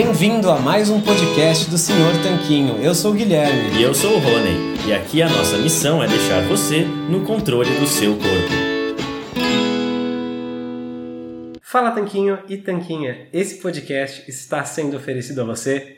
Bem-vindo a mais um podcast do Senhor Tanquinho. Eu sou o Guilherme. E eu sou o Rony. E aqui a nossa missão é deixar você no controle do seu corpo. Fala Tanquinho e Tanquinha. Esse podcast está sendo oferecido a você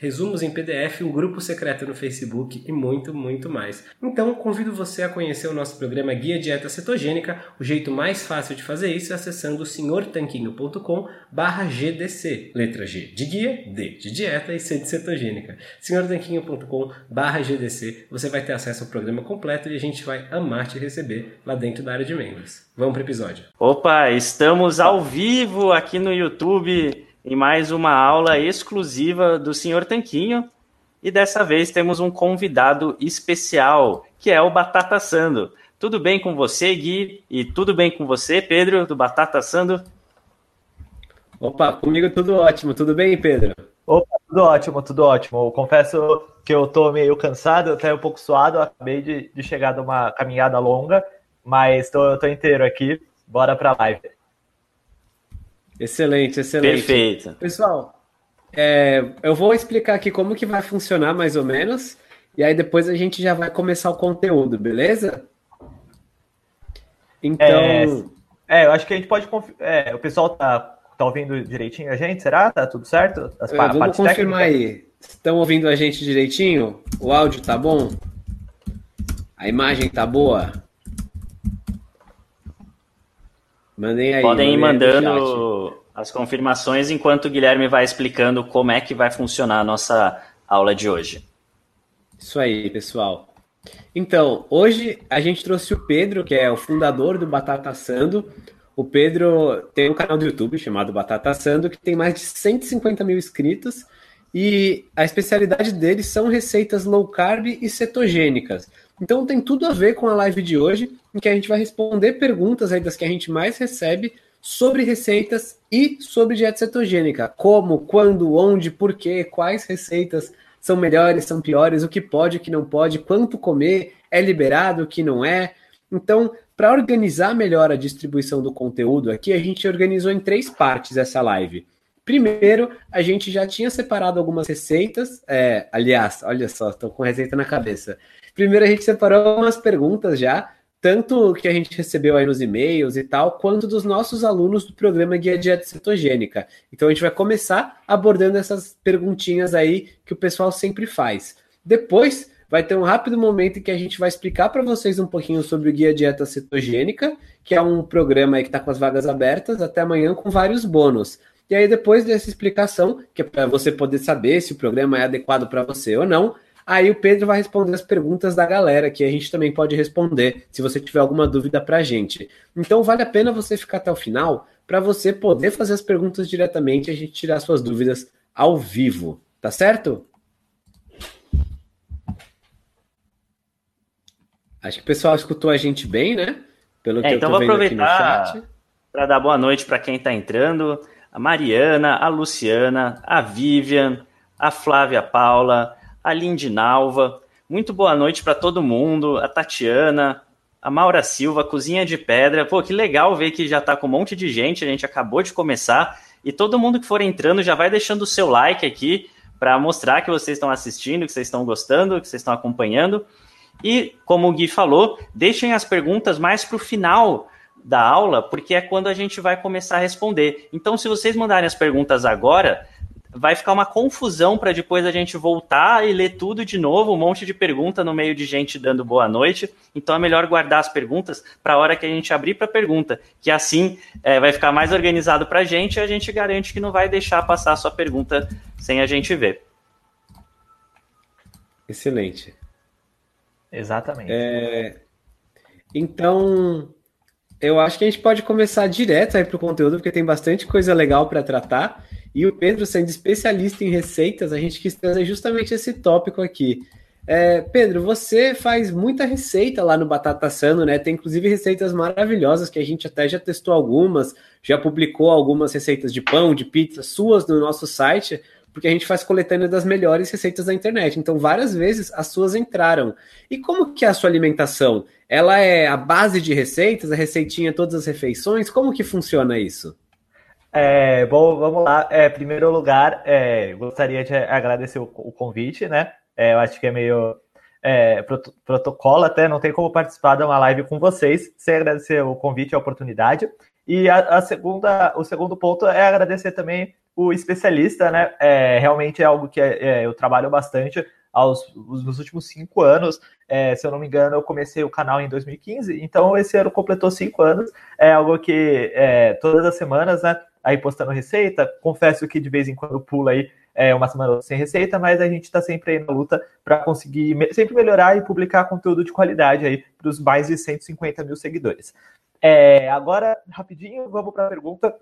resumos em PDF, um grupo secreto no Facebook e muito, muito mais. Então, convido você a conhecer o nosso programa Guia Dieta Cetogênica. O jeito mais fácil de fazer isso é acessando senhortanquinho.com barra GDC. Letra G de guia, D de dieta e C de cetogênica. senhortanquinho.com barra GDC. Você vai ter acesso ao programa completo e a gente vai amar te receber lá dentro da área de membros. Vamos para o episódio. Opa, estamos ao vivo aqui no YouTube em mais uma aula exclusiva do Senhor Tanquinho. E dessa vez temos um convidado especial, que é o Batata Sando. Tudo bem com você, Gui? E tudo bem com você, Pedro, do Batata Sando? Opa, comigo tudo ótimo. Tudo bem, Pedro? Opa, tudo ótimo, tudo ótimo. Eu confesso que eu tô meio cansado, até um pouco suado. Eu acabei de, de chegar de uma caminhada longa, mas tô, tô inteiro aqui. Bora pra live. Excelente, excelente. Perfeito. Pessoal, é, eu vou explicar aqui como que vai funcionar mais ou menos, e aí depois a gente já vai começar o conteúdo, beleza? Então... É, é eu acho que a gente pode... É, o pessoal tá, tá ouvindo direitinho a gente, será? Tá tudo certo? As é, vamos confirmar técnicas? aí. Estão ouvindo a gente direitinho? O áudio tá bom? A imagem tá boa? Mandem aí. Podem ir mandando as confirmações enquanto o Guilherme vai explicando como é que vai funcionar a nossa aula de hoje. Isso aí, pessoal. Então, hoje a gente trouxe o Pedro, que é o fundador do Batata Sando. O Pedro tem um canal do YouTube chamado Batata Sando, que tem mais de 150 mil inscritos. E a especialidade dele são receitas low carb e cetogênicas. Então tem tudo a ver com a live de hoje, em que a gente vai responder perguntas aí das que a gente mais recebe sobre receitas e sobre dieta cetogênica. Como, quando, onde, por quê, quais receitas são melhores, são piores, o que pode, o que não pode, quanto comer, é liberado, o que não é. Então, para organizar melhor a distribuição do conteúdo aqui, a gente organizou em três partes essa live. Primeiro, a gente já tinha separado algumas receitas. É, aliás, olha só, estou com receita na cabeça. Primeiro, a gente separou algumas perguntas já, tanto que a gente recebeu aí nos e-mails e tal, quanto dos nossos alunos do programa Guia Dieta Cetogênica. Então, a gente vai começar abordando essas perguntinhas aí que o pessoal sempre faz. Depois, vai ter um rápido momento em que a gente vai explicar para vocês um pouquinho sobre o Guia Dieta Cetogênica, que é um programa que está com as vagas abertas até amanhã com vários bônus. E aí, depois dessa explicação, que é para você poder saber se o programa é adequado para você ou não, aí o Pedro vai responder as perguntas da galera, que a gente também pode responder, se você tiver alguma dúvida para a gente. Então, vale a pena você ficar até o final, para você poder fazer as perguntas diretamente e a gente tirar suas dúvidas ao vivo. Tá certo? Acho que o pessoal escutou a gente bem, né? Pelo que é, eu então vou aproveitar para dar boa noite para quem está entrando a Mariana, a Luciana, a Vivian, a Flávia Paula, a Lindinalva. Muito boa noite para todo mundo, a Tatiana, a Maura Silva, Cozinha de Pedra. Pô, que legal ver que já está com um monte de gente, a gente acabou de começar. E todo mundo que for entrando já vai deixando o seu like aqui para mostrar que vocês estão assistindo, que vocês estão gostando, que vocês estão acompanhando. E, como o Gui falou, deixem as perguntas mais para o final da aula, porque é quando a gente vai começar a responder. Então, se vocês mandarem as perguntas agora, vai ficar uma confusão para depois a gente voltar e ler tudo de novo, um monte de pergunta no meio de gente dando boa noite. Então é melhor guardar as perguntas para a hora que a gente abrir para pergunta, que assim é, vai ficar mais organizado para a gente e a gente garante que não vai deixar passar a sua pergunta sem a gente ver. Excelente. Exatamente. É... Então, eu acho que a gente pode começar direto aí para o conteúdo, porque tem bastante coisa legal para tratar. E o Pedro, sendo especialista em receitas, a gente quis trazer justamente esse tópico aqui. É, Pedro, você faz muita receita lá no Batata Sano, né? Tem inclusive receitas maravilhosas que a gente até já testou algumas, já publicou algumas receitas de pão, de pizza suas no nosso site, porque a gente faz coletânea das melhores receitas da internet. Então, várias vezes as suas entraram. E como que é a sua alimentação? Ela é a base de receitas, a receitinha todas as refeições? Como que funciona isso? É, bom, vamos lá. É, primeiro lugar, é, gostaria de agradecer o, o convite, né? É, eu acho que é meio é, prot protocolo até, não tem como participar de uma live com vocês sem agradecer o convite e a oportunidade. E a, a segunda, o segundo ponto é agradecer também o especialista, né? É, realmente é algo que é, é eu trabalho bastante aos nos últimos cinco anos. É, se eu não me engano, eu comecei o canal em 2015, então esse ano completou cinco anos. É algo que é, todas as semanas, né? Aí postando receita. Confesso que de vez em quando pula aí é, uma semana sem receita, mas a gente está sempre aí na luta para conseguir me sempre melhorar e publicar conteúdo de qualidade aí para os mais de 150 mil seguidores. É, agora, rapidinho, vamos para a pergunta.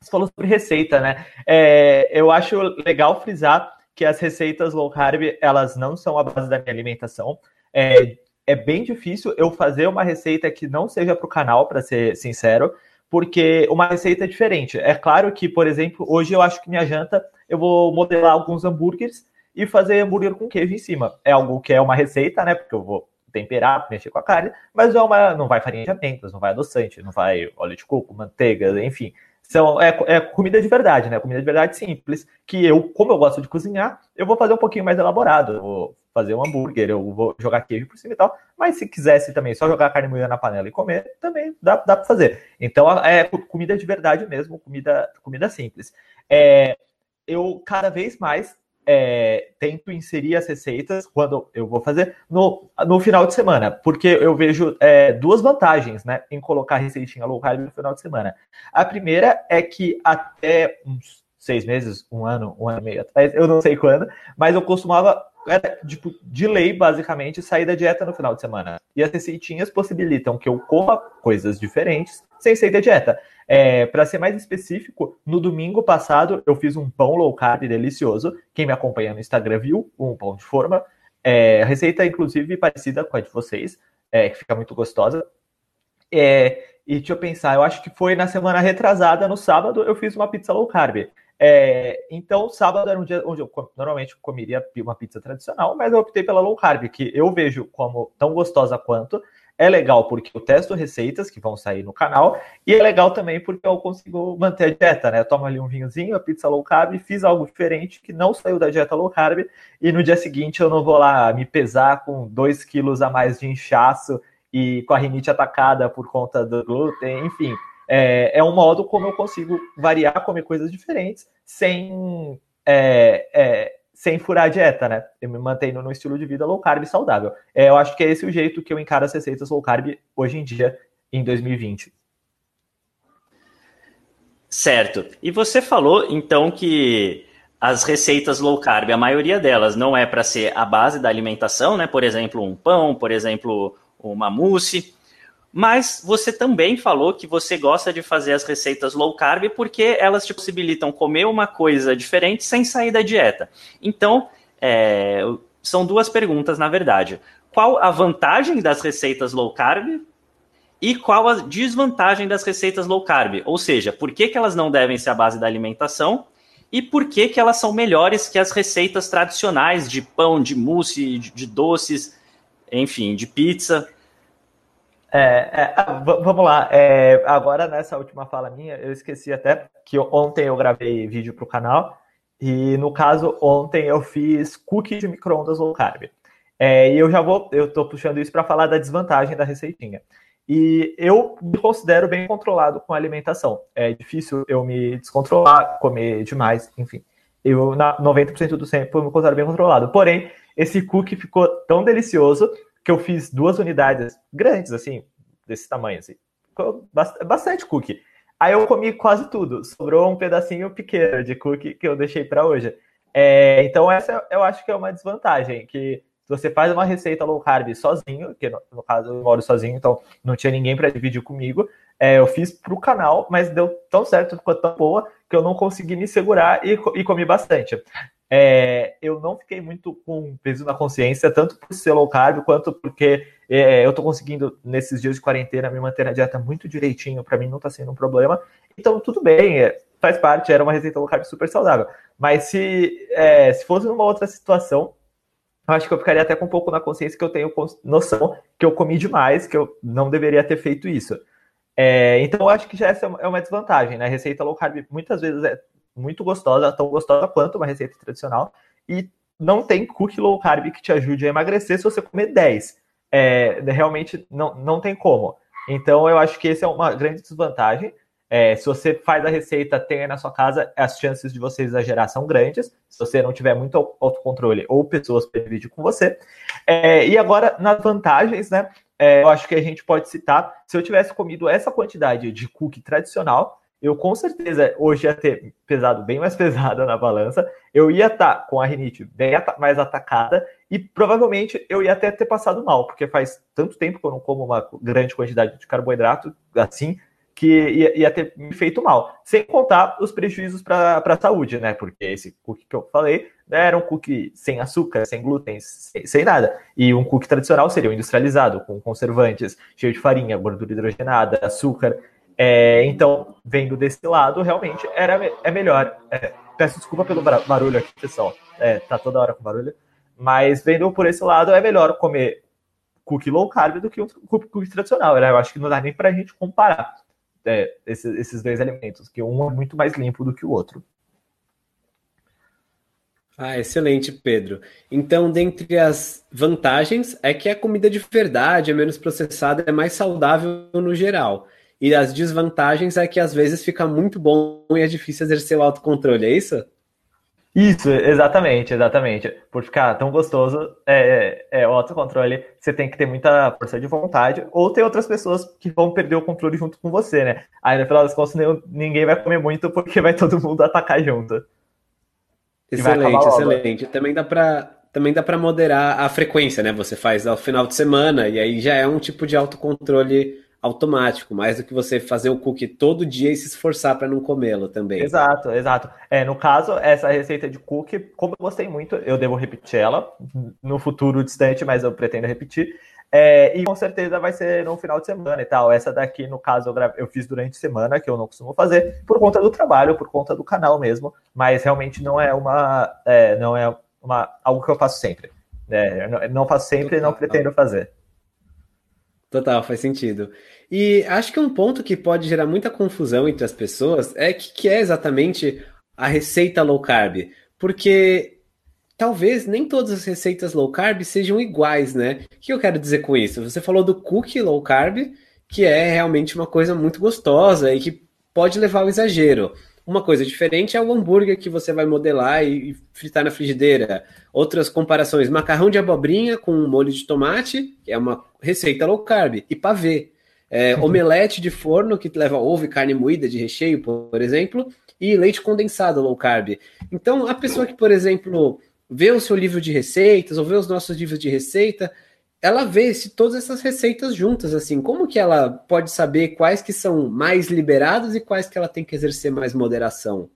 Você falou sobre receita, né? É, eu acho legal frisar que as receitas low carb, elas não são a base da minha alimentação. É, é bem difícil eu fazer uma receita que não seja para o canal, para ser sincero, porque uma receita é diferente. É claro que, por exemplo, hoje eu acho que minha janta, eu vou modelar alguns hambúrgueres e fazer hambúrguer com queijo em cima. É algo que é uma receita, né? Porque eu vou temperar, mexer com a carne, mas é uma, não vai farinha de amêndoas, não vai adoçante, não vai óleo de coco, manteiga, enfim. São, é, é, comida de verdade, né? Comida de verdade simples, que eu, como eu gosto de cozinhar, eu vou fazer um pouquinho mais elaborado. Eu vou fazer um hambúrguer, eu vou jogar queijo por cima e tal. Mas se quisesse também só jogar carne moída na panela e comer, também dá, dá para fazer. Então é comida de verdade mesmo, comida, comida simples. É, eu cada vez mais é, tento inserir as receitas quando eu vou fazer no, no final de semana, porque eu vejo é, duas vantagens né, em colocar receitinha low carb no final de semana. A primeira é que até uns seis meses, um ano, um ano e meio atrás, eu não sei quando, mas eu costumava era, tipo, de lei, basicamente, sair da dieta no final de semana. E as receitinhas possibilitam que eu coma coisas diferentes sem sair da dieta. É, para ser mais específico, no domingo passado eu fiz um pão low carb delicioso. Quem me acompanha no Instagram viu um pão de forma. É, receita, inclusive, parecida com a de vocês, é, que fica muito gostosa. É, e deixa eu pensar, eu acho que foi na semana retrasada, no sábado, eu fiz uma pizza low carb. É, então, sábado era um dia onde eu normalmente comeria uma pizza tradicional, mas eu optei pela low carb, que eu vejo como tão gostosa quanto, é legal porque eu testo receitas que vão sair no canal e é legal também porque eu consigo manter a dieta, né? Eu tomo ali um vinhozinho, a pizza low carb, fiz algo diferente que não saiu da dieta low carb e no dia seguinte eu não vou lá me pesar com 2 quilos a mais de inchaço e com a rinite atacada por conta do glúten, enfim. É, é um modo como eu consigo variar, comer coisas diferentes sem é, é, sem furar a dieta, né? Eu me mantendo no estilo de vida low carb saudável. É, eu acho que é esse o jeito que eu encaro as receitas low carb hoje em dia, em 2020. Certo. E você falou, então, que as receitas low carb, a maioria delas não é para ser a base da alimentação, né? Por exemplo, um pão, por exemplo, uma mousse. Mas você também falou que você gosta de fazer as receitas low carb porque elas te possibilitam comer uma coisa diferente sem sair da dieta. Então, é, são duas perguntas, na verdade. Qual a vantagem das receitas low carb e qual a desvantagem das receitas low carb? Ou seja, por que, que elas não devem ser a base da alimentação e por que, que elas são melhores que as receitas tradicionais de pão, de mousse, de, de doces, enfim, de pizza. É, é, ah, vamos lá. É, agora, nessa última fala minha, eu esqueci até que ontem eu gravei vídeo para o canal. E no caso, ontem eu fiz cookie de micro-ondas low carb. É, e eu já vou, eu estou puxando isso para falar da desvantagem da receitinha. E eu me considero bem controlado com a alimentação. É difícil eu me descontrolar, comer demais, enfim. Eu, na 90% do tempo, eu me considero bem controlado. Porém, esse cookie ficou tão delicioso que eu fiz duas unidades grandes, assim, desse tamanho, assim. Bastante cookie. Aí eu comi quase tudo. Sobrou um pedacinho pequeno de cookie que eu deixei para hoje. É, então, essa eu acho que é uma desvantagem, que se você faz uma receita low carb sozinho, que no, no caso eu moro sozinho, então não tinha ninguém para dividir comigo, é, eu fiz para o canal, mas deu tão certo, ficou tão boa, que eu não consegui me segurar e, e comi bastante. É, eu não fiquei muito com peso na consciência, tanto por ser low carb, quanto porque é, eu estou conseguindo, nesses dias de quarentena, me manter na dieta muito direitinho, para mim não está sendo um problema. Então, tudo bem, é, faz parte, era uma receita low carb super saudável. Mas se, é, se fosse numa outra situação, eu acho que eu ficaria até com um pouco na consciência que eu tenho noção que eu comi demais, que eu não deveria ter feito isso. É, então, eu acho que já essa é uma desvantagem, né? Receita low carb muitas vezes é muito gostosa, tão gostosa quanto uma receita tradicional, e não tem cookie low carb que te ajude a emagrecer se você comer 10. É, realmente não, não tem como. Então, eu acho que essa é uma grande desvantagem. É, se você faz a receita, tenha na sua casa, as chances de você exagerar são grandes. Se você não tiver muito autocontrole ou pessoas para dividir com você. É, e agora, nas vantagens, né? É, eu acho que a gente pode citar: se eu tivesse comido essa quantidade de cookie tradicional, eu com certeza hoje ia ter pesado bem mais pesada na balança, eu ia estar tá com a rinite bem mais atacada e provavelmente eu ia até ter passado mal, porque faz tanto tempo que eu não como uma grande quantidade de carboidrato assim, que ia, ia, ter me feito mal. Sem contar os prejuízos para a saúde, né? Porque esse cookie que eu falei né, era um cookie sem açúcar, sem glúten, sem, sem, nada. E um cookie tradicional seria o industrializado, com conservantes, cheio de farinha, gordura hidrogenada, açúcar. É, então, vendo desse lado, realmente era, é melhor. É, peço desculpa pelo barulho aqui, pessoal. É, tá toda hora com barulho. Mas vendo por esse lado, é melhor comer cookie low carb do que um cookie tradicional. Né? Eu acho que não dá nem pra gente comparar é, esses, esses dois alimentos, que um é muito mais limpo do que o outro. Ah, excelente, Pedro. Então, dentre as vantagens, é que a comida de verdade é menos processada, é mais saudável no geral. E as desvantagens é que às vezes fica muito bom e é difícil exercer o autocontrole, é isso? Isso, exatamente, exatamente. Por ficar tão gostoso, é, é, é, o autocontrole, você tem que ter muita força de vontade, ou ter outras pessoas que vão perder o controle junto com você, né? Aí no final das contas ninguém vai comer muito porque vai todo mundo atacar junto. Excelente, excelente. Também dá para também dá para moderar a frequência, né? Você faz ao final de semana e aí já é um tipo de autocontrole automático, mais do que você fazer o cookie todo dia e se esforçar para não comê-lo também. Exato, exato. É, no caso, essa receita de cookie, como eu gostei muito, eu devo repetir ela no futuro distante, mas eu pretendo repetir. É, e com certeza vai ser no final de semana e tal. Essa daqui, no caso, eu, eu fiz durante a semana, que eu não costumo fazer, por conta do trabalho, por conta do canal mesmo, mas realmente não é uma. É, não é uma, algo que eu faço sempre. É, não, não faço sempre e não pretendo fazer. Total, faz sentido. E acho que um ponto que pode gerar muita confusão entre as pessoas é que, que é exatamente a receita low carb. Porque talvez nem todas as receitas low carb sejam iguais, né? O que eu quero dizer com isso? Você falou do cookie low carb, que é realmente uma coisa muito gostosa e que pode levar ao exagero. Uma coisa diferente é o hambúrguer que você vai modelar e fritar na frigideira. Outras comparações: macarrão de abobrinha com molho de tomate, que é uma receita low carb, e pavê. É, uhum. omelete de forno que leva ovo e carne moída de recheio, por exemplo, e leite condensado low carb. Então, a pessoa que, por exemplo, vê o seu livro de receitas ou vê os nossos livros de receita, ela vê se todas essas receitas juntas, assim, como que ela pode saber quais que são mais liberados e quais que ela tem que exercer mais moderação?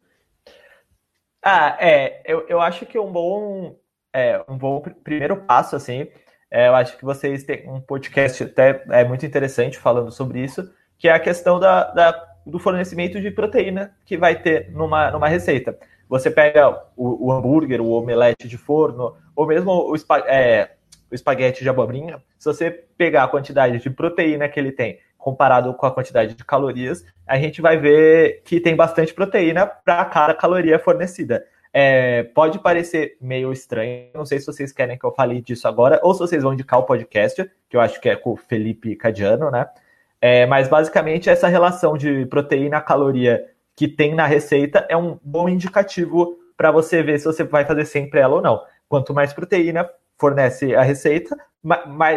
Ah, é, eu, eu acho que um bom, é, um bom primeiro passo, assim, é, eu acho que vocês têm um podcast até é muito interessante falando sobre isso, que é a questão da, da do fornecimento de proteína que vai ter numa, numa receita. Você pega o, o hambúrguer, o omelete de forno, ou mesmo o, é, o espaguete de abobrinha, se você pegar a quantidade de proteína que ele tem comparado com a quantidade de calorias, a gente vai ver que tem bastante proteína para cada caloria fornecida. É, pode parecer meio estranho, não sei se vocês querem que eu fale disso agora, ou se vocês vão indicar o podcast, que eu acho que é com o Felipe Cadiano, né? É, mas basicamente essa relação de proteína-caloria que tem na receita é um bom indicativo para você ver se você vai fazer sempre ela ou não. Quanto mais proteína fornece a receita,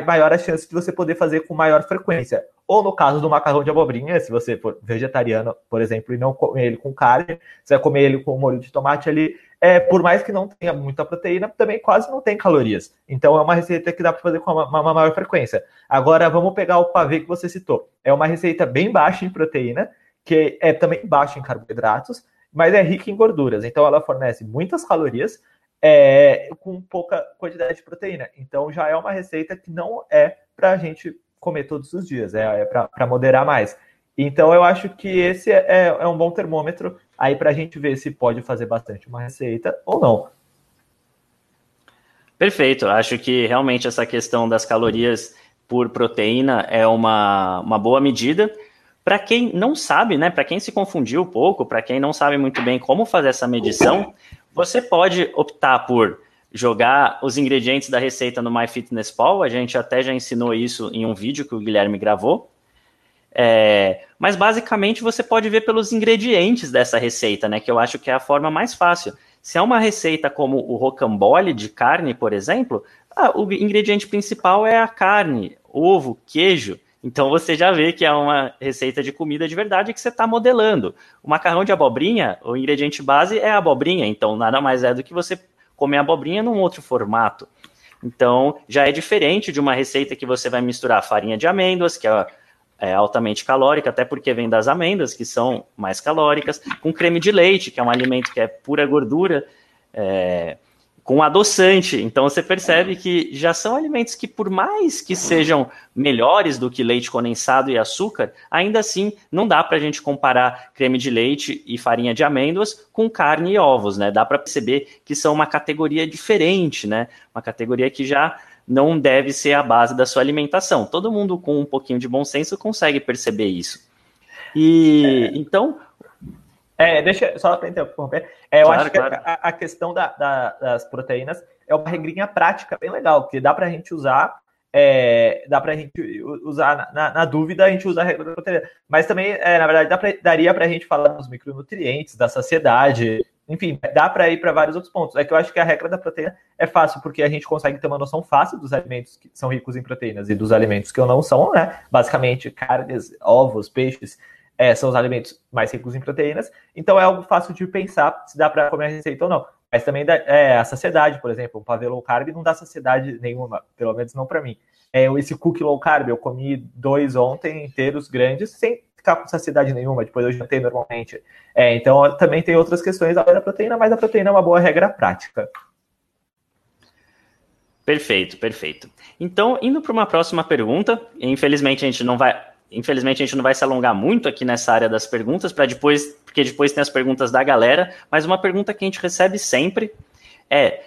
maior a chance de você poder fazer com maior frequência. Ou no caso do macarrão de abobrinha, se você for vegetariano, por exemplo, e não comer ele com carne, você vai comer ele com molho de tomate ali, é, por mais que não tenha muita proteína, também quase não tem calorias. Então é uma receita que dá para fazer com uma, uma, maior frequência. Agora vamos pegar o pavê que você citou. É uma receita bem baixa em proteína, que é também baixa em carboidratos, mas é rica em gorduras. Então ela fornece muitas calorias é, com pouca quantidade de proteína. Então já é uma receita que não é para a gente comer todos os dias, é, é para moderar mais. Então eu acho que esse é, é, é um bom termômetro aí para a gente ver se pode fazer bastante uma receita ou não. Perfeito, acho que realmente essa questão das calorias por proteína é uma, uma boa medida. Para quem não sabe, né, para quem se confundiu um pouco, para quem não sabe muito bem como fazer essa medição, você pode optar por jogar os ingredientes da receita no MyFitnessPal, a gente até já ensinou isso em um vídeo que o Guilherme gravou. É, mas basicamente você pode ver pelos ingredientes dessa receita, né? Que eu acho que é a forma mais fácil. Se é uma receita como o rocambole de carne, por exemplo, ah, o ingrediente principal é a carne, ovo, queijo. Então você já vê que é uma receita de comida de verdade que você está modelando. O macarrão de abobrinha, o ingrediente base é a abobrinha, então nada mais é do que você comer abobrinha num outro formato. Então, já é diferente de uma receita que você vai misturar farinha de amêndoas, que é, é, altamente calórica, até porque vem das amêndoas, que são mais calóricas, com creme de leite, que é um alimento que é pura gordura. É, com adoçante. Então você percebe que já são alimentos que, por mais que sejam melhores do que leite condensado e açúcar, ainda assim não dá para a gente comparar creme de leite e farinha de amêndoas com carne e ovos, né? Dá para perceber que são uma categoria diferente, né? Uma categoria que já não deve ser a base da sua alimentação. Todo mundo com um pouquinho de bom senso consegue perceber isso. E é. então é, deixa só para interromper. É, eu claro, acho que claro. a, a, questão da, da, das proteínas é uma regrinha prática bem legal, que dá para a gente usar, é, dá para a gente usar na, na, dúvida, a gente usa a regra da proteína. Mas também, é, na verdade, pra, daria para a gente falar dos micronutrientes, da saciedade, enfim, dá para ir para vários outros pontos. É que eu acho que a regra da proteína é fácil, porque a gente consegue ter uma noção fácil dos alimentos que são ricos em proteínas e dos alimentos que não são, né? Basicamente, carnes, ovos, peixes é, são os alimentos mais ricos em proteínas, então é algo fácil de pensar se dá para comer a receita ou não. Mas também dá, é, a saciedade, por exemplo, um pavê low carb não dá saciedade nenhuma, pelo menos não para mim. É, esse cookie low carb, eu comi dois ontem inteiros grandes, sem ficar com saciedade nenhuma, depois eu jantei normalmente. É, então também tem outras questões além da proteína, mas a proteína é uma boa regra prática. Perfeito, perfeito. Então, indo para uma próxima pergunta, infelizmente a gente não vai Infelizmente a gente não vai se alongar muito aqui nessa área das perguntas, para depois, porque depois tem as perguntas da galera, mas uma pergunta que a gente recebe sempre é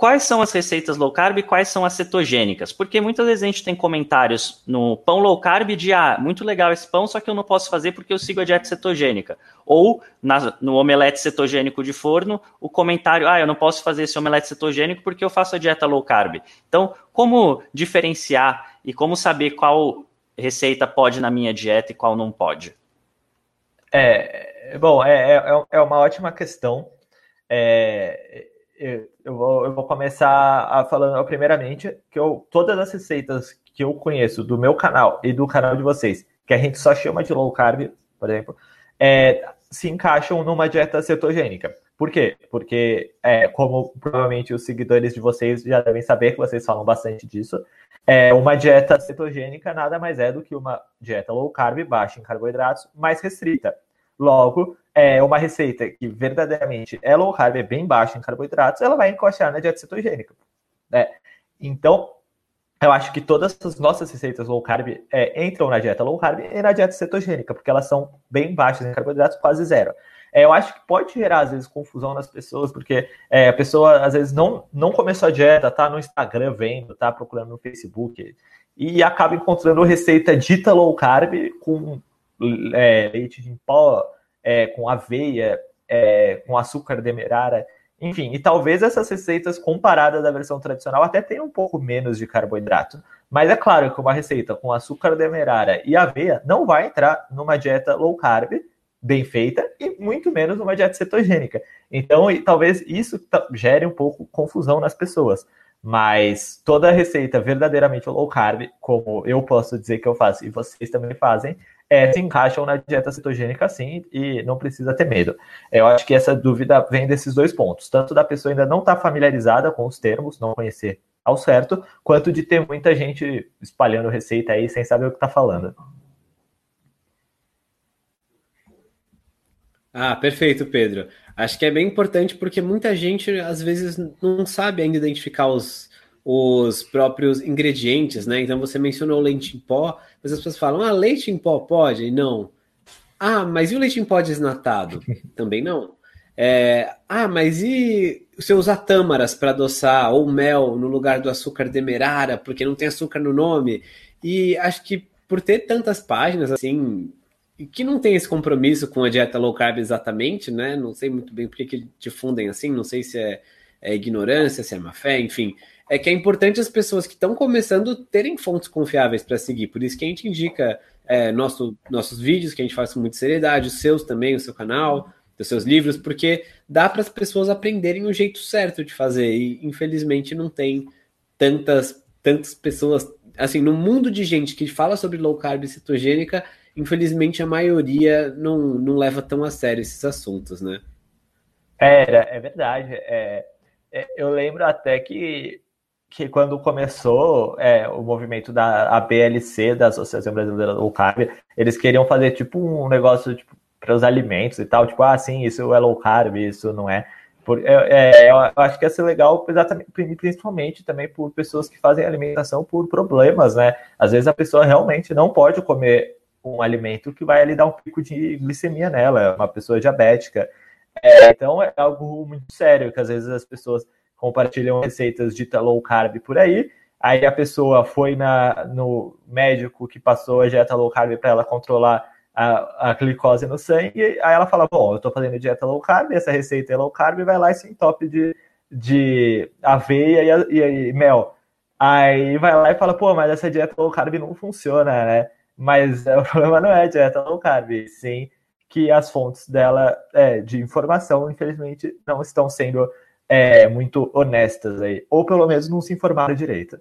quais são as receitas low carb e quais são as cetogênicas? Porque muitas vezes a gente tem comentários no pão low carb de ah, muito legal esse pão, só que eu não posso fazer porque eu sigo a dieta cetogênica. Ou na, no omelete cetogênico de forno, o comentário, ah, eu não posso fazer esse omelete cetogênico porque eu faço a dieta low carb. Então, como diferenciar e como saber qual receita pode na minha dieta e qual não pode? É, bom, é, é, é uma ótima questão. É, eu, vou, eu vou começar a falando primeiramente que eu, todas as receitas que eu conheço do meu canal e do canal de vocês, que a gente só chama de low carb, por exemplo, é, se encaixam numa dieta cetogênica. Por quê? Porque, é, como provavelmente os seguidores de vocês já devem saber, que vocês falam bastante disso, é, uma dieta cetogênica nada mais é do que uma dieta low carb, baixa em carboidratos, mais restrita. Logo, é uma receita que verdadeiramente é low carb, é bem baixa em carboidratos, ela vai encaixar na dieta cetogênica. Né? Então, eu acho que todas as nossas receitas low carb é, entram na dieta low carb e na dieta cetogênica, porque elas são bem baixas em carboidratos, quase zero. É, eu acho que pode gerar, às vezes, confusão nas pessoas, porque é, a pessoa, às vezes, não, não começou a dieta, tá no Instagram vendo, tá procurando no Facebook, e acaba encontrando receita dita low carb com é, leite em pó, é, com aveia, é, com açúcar demerara. Enfim, e talvez essas receitas comparadas à versão tradicional até tenham um pouco menos de carboidrato. Mas é claro que uma receita com açúcar demerara e aveia não vai entrar numa dieta low carb bem feita e muito menos numa dieta cetogênica. Então, talvez isso gere um pouco confusão nas pessoas. Mas toda receita verdadeiramente low carb, como eu posso dizer que eu faço e vocês também fazem, é, se encaixam na dieta cetogênica sim e não precisa ter medo. Eu acho que essa dúvida vem desses dois pontos, tanto da pessoa ainda não estar tá familiarizada com os termos, não conhecer ao certo, quanto de ter muita gente espalhando receita aí sem saber o que está falando. Ah, perfeito, Pedro. Acho que é bem importante porque muita gente às vezes não sabe ainda identificar os, os próprios ingredientes, né? Então você mencionou leite em pó, mas as pessoas falam: ah, leite em pó pode? Não. Ah, mas e o leite em pó desnatado? Também não. É, ah, mas e você usar tâmaras para adoçar ou mel no lugar do açúcar demerara, porque não tem açúcar no nome? E acho que por ter tantas páginas assim, que não tem esse compromisso com a dieta low carb exatamente, né? Não sei muito bem por que, que difundem assim, não sei se é, é ignorância, se é má fé, enfim. É que é importante as pessoas que estão começando terem fontes confiáveis para seguir. Por isso que a gente indica é, nosso, nossos vídeos, que a gente faz com muita seriedade, os seus também, o seu canal, os seus livros, porque dá para as pessoas aprenderem o jeito certo de fazer. E infelizmente não tem tantas, tantas pessoas. Assim, no mundo de gente que fala sobre low carb e cetogênica, infelizmente a maioria não, não leva tão a sério esses assuntos, né? É, é verdade. É, é, eu lembro até que, que quando começou é, o movimento da ABLC, da Associação Brasileira Low Carb, eles queriam fazer tipo um negócio tipo, para os alimentos e tal, tipo, ah, sim, isso é low carb, isso não é. Por, é, é, eu acho que ia ser legal, principalmente também por pessoas que fazem alimentação por problemas, né? Às vezes a pessoa realmente não pode comer um alimento que vai ali dar um pico de glicemia nela, é uma pessoa diabética. É, então é algo muito sério, que às vezes as pessoas compartilham receitas de low carb por aí, aí a pessoa foi na, no médico que passou a dieta low carb para ela controlar a, a, glicose no sangue, aí ela fala, bom, eu estou fazendo dieta low carb, essa receita é low carb, vai lá e se entope de, de aveia e, e, e mel. Aí vai lá e fala, pô, mas essa dieta low carb não funciona, né? Mas o problema não é a dieta low carb, sim que as fontes dela é, de informação, infelizmente, não estão sendo é, muito honestas aí, ou pelo menos não se informaram direito.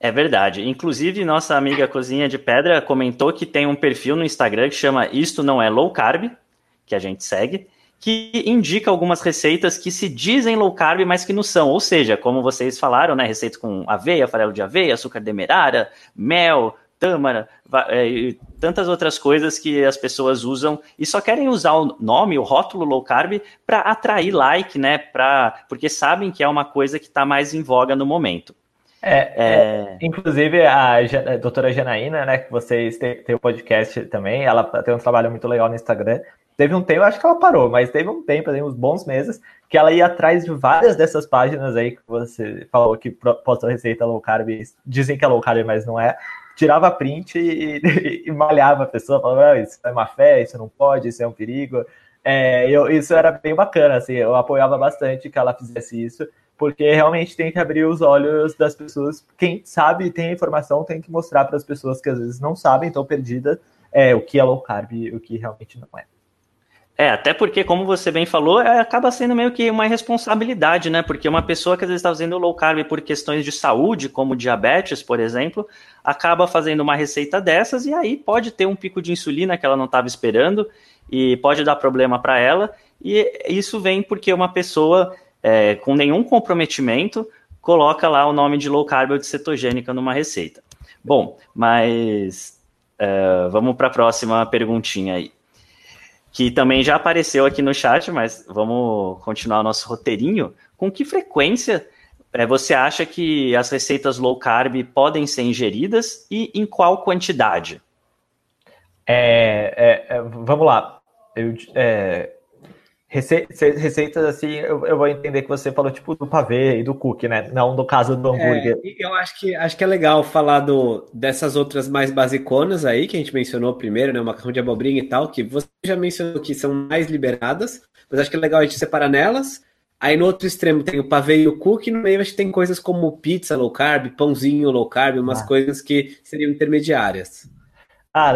É verdade. Inclusive, nossa amiga Cozinha de Pedra comentou que tem um perfil no Instagram que chama Isto Não É Low Carb, que a gente segue, que indica algumas receitas que se dizem low carb, mas que não são. Ou seja, como vocês falaram, né? Receitas com aveia, farelo de aveia, açúcar demerara, mel, tâmara é, e tantas outras coisas que as pessoas usam e só querem usar o nome, o rótulo low carb, para atrair like, né? Pra, porque sabem que é uma coisa que está mais em voga no momento. É, é... é inclusive a, a doutora Janaína, né, que vocês têm, têm o podcast também, ela tem um trabalho muito legal no Instagram, Teve um tempo, acho que ela parou, mas teve um tempo, uns bons meses, que ela ia atrás de várias dessas páginas aí que você falou que posta receita low carb, dizem que é low carb, mas não é. Tirava print e, e malhava a pessoa, falava, ah, isso é má fé, isso não pode, isso é um perigo. É, eu, isso era bem bacana, assim, eu apoiava bastante que ela fizesse isso, porque realmente tem que abrir os olhos das pessoas. Quem sabe, tem informação, tem que mostrar para as pessoas que às vezes não sabem, estão perdidas, é, o que é low carb e o que realmente não é. É, até porque, como você bem falou, é, acaba sendo meio que uma responsabilidade, né? Porque uma pessoa que às vezes está fazendo low carb por questões de saúde, como diabetes, por exemplo, acaba fazendo uma receita dessas e aí pode ter um pico de insulina que ela não estava esperando e pode dar problema para ela. E isso vem porque uma pessoa é, com nenhum comprometimento coloca lá o nome de low carb ou de cetogênica numa receita. Bom, mas é, vamos para a próxima perguntinha aí que também já apareceu aqui no chat, mas vamos continuar nosso roteirinho. Com que frequência é, você acha que as receitas low carb podem ser ingeridas e em qual quantidade? É, é, é vamos lá. Eu, é, receitas assim, eu, eu, vou entender que você falou tipo do pavê e do cookie, né? Não do caso do hambúrguer. É, eu acho que acho que é legal falar do, dessas outras mais basiconas aí que a gente mencionou primeiro, né? O macarrão de abobrinha e tal, que você já mencionou que são mais liberadas, mas acho que é legal a gente separar nelas. Aí no outro extremo tem o pavê e o cookie, no meio acho que tem coisas como pizza low carb, pãozinho low carb, umas ah. coisas que seriam intermediárias. Ah,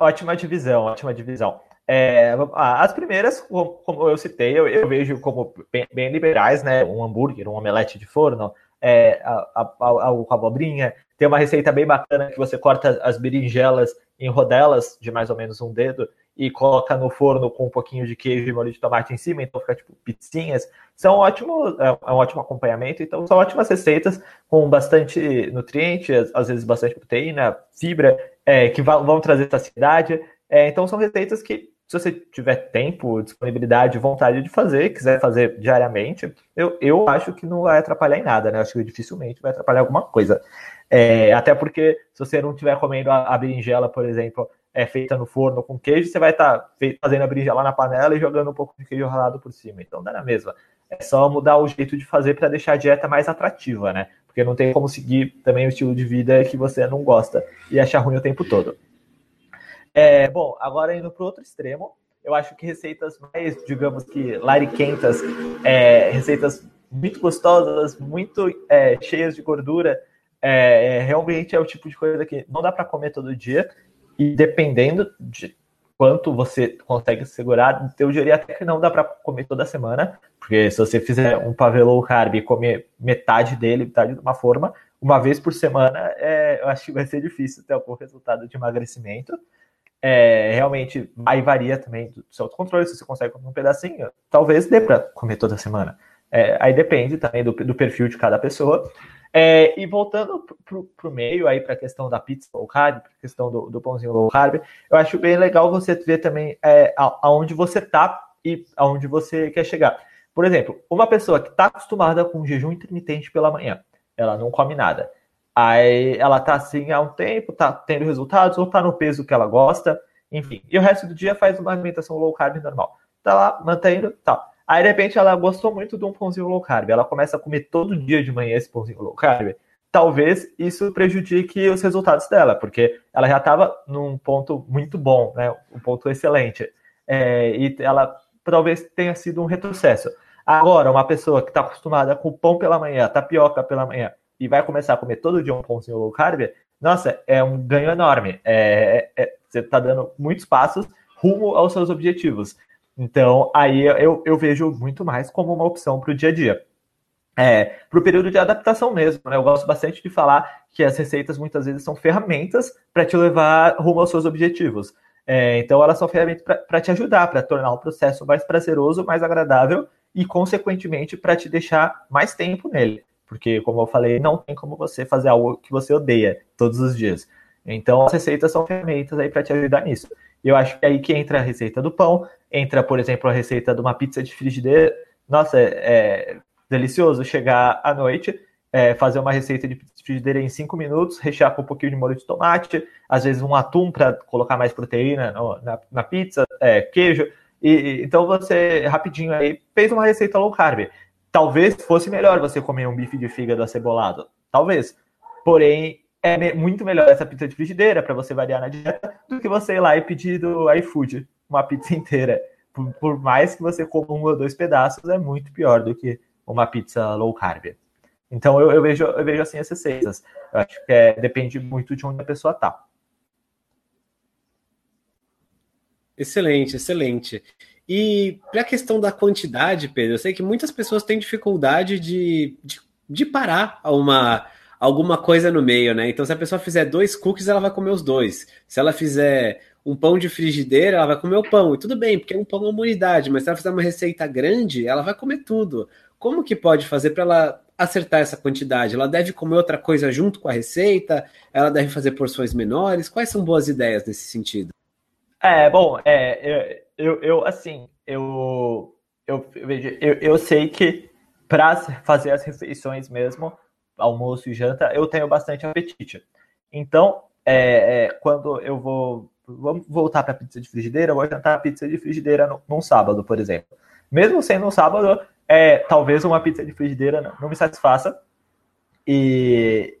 ótima divisão, ótima divisão. É, as primeiras, como eu citei, eu, eu vejo como bem, bem, liberais, né? Um hambúrguer, um omelete de forno, é, a, a, a, a abobrinha. Tem uma receita bem bacana que você corta as berinjelas em rodelas de mais ou menos um dedo e coloca no forno com um pouquinho de queijo e molho de tomate em cima, então fica tipo pizzinhas. São ótimo, é, é um ótimo acompanhamento, então são ótimas receitas com bastante nutriente, às vezes bastante proteína, fibra, é, que vão trazer saciedade. É, então são receitas que se você tiver tempo, disponibilidade, vontade de fazer, quiser fazer diariamente, eu, eu acho que não vai atrapalhar em nada, né? Eu acho que dificilmente vai atrapalhar alguma coisa. É, até porque se você não estiver comendo a, a, berinjela, por exemplo, é feita no forno com queijo, você vai estar tá fazendo a berinjela na panela e jogando um pouco de queijo ralado por cima. Então dá na mesma. É só mudar o jeito de fazer para deixar a dieta mais atrativa, né? Porque não tem como seguir também o estilo de vida que você não gosta e achar ruim o tempo todo. É, bom, agora indo para o outro extremo, eu acho que receitas mais, digamos que, lariquentas, é, receitas muito gostosas, muito é, cheias de gordura, é, realmente é o tipo de coisa que não dá para comer todo dia, e dependendo de quanto você consegue segurar, eu diria até que não dá para comer toda semana, porque se você fizer um pavê low carb e comer metade dele, metade de uma forma, uma vez por semana, é, eu acho que vai ser difícil ter algum resultado de emagrecimento. É, realmente, aí varia também do seu controle, se você consegue comer um pedacinho, talvez dê para comer toda semana. É, aí depende também do, do, perfil de cada pessoa. É, e voltando para o meio, aí para a questão da pizza low carb, para a questão do, do, pãozinho low carb, eu acho bem legal você ver também é, aonde você está e aonde você quer chegar. Por exemplo, uma pessoa que está acostumada com jejum intermitente pela manhã, ela não come nada. Aí ela tá assim há um tempo, tá tendo resultados, ou tá no peso que ela gosta, enfim. E o resto do dia faz uma alimentação low carb normal. Tá lá, mantendo, tal. Aí, de repente, ela gostou muito de um pãozinho low carb. Ela começa a comer todo dia de manhã esse pãozinho low carb. Talvez isso prejudique os resultados dela, porque ela já estava num ponto muito bom, né? Um ponto excelente. É, e ela talvez tenha sido um retrocesso. Agora, uma pessoa que está acostumada com pão pela manhã, tapioca pela manhã, e vai começar a comer todo dia um pãozinho low carb, nossa, é um ganho enorme. É, é, é você está dando muitos passos rumo aos seus objetivos. Então, aí eu, eu vejo muito mais como uma opção para o dia a dia. É, para o período de adaptação mesmo, né? Eu gosto bastante de falar que as receitas muitas vezes são ferramentas para te levar rumo aos seus objetivos. É, então, elas são ferramentas para te ajudar, para tornar o processo mais prazeroso, mais agradável e, consequentemente, para te deixar mais tempo nele. Porque, como eu falei, não tem como você fazer algo que você odeia todos os dias. Então, as receitas são ferramentas aí para te ajudar nisso. E eu acho que é aí que entra a receita do pão, entra, por exemplo, a receita de uma pizza de frigideira. Nossa, é, é delicioso chegar à noite, é, fazer uma receita de pizza de frigideira em cinco minutos, rechear com um pouquinho de molho de tomate, às vezes um atum para colocar mais proteína no, na, na, pizza, é, queijo. E, então você rapidinho aí fez uma receita low carb. Talvez fosse melhor você comer um bife de fígado acebolado. Talvez. Porém, é muito melhor essa pizza de frigideira para você variar na dieta do que você ir lá e pedir do iFood uma pizza inteira. Por, por, mais que você coma um ou dois pedaços, é muito pior do que uma pizza low carb. Então eu, eu vejo, eu vejo assim essas receitas. Eu acho que é, depende muito de onde a pessoa está. Excelente, excelente. E para a questão da quantidade, Pedro, eu sei que muitas pessoas têm dificuldade de, de, de, parar uma, alguma coisa no meio, né? Então, se a pessoa fizer dois cookies, ela vai comer os dois. Se ela fizer um pão de frigideira, ela vai comer o pão. E tudo bem, porque é um pão é uma unidade, mas se ela fizer uma receita grande, ela vai comer tudo. Como que pode fazer para ela acertar essa quantidade? Ela deve comer outra coisa junto com a receita? Ela deve fazer porções menores? Quais são boas ideias nesse sentido? É, bom, é, eu, eu assim, eu, eu, eu, eu sei que para fazer as refeições mesmo, almoço e janta, eu tenho bastante apetite. Então, é, é, quando eu vou vamos voltar para pizza de frigideira, eu vou jantar pizza de frigideira no, num sábado, por exemplo. Mesmo sendo um sábado, é, talvez uma pizza de frigideira não, não me satisfaça. E,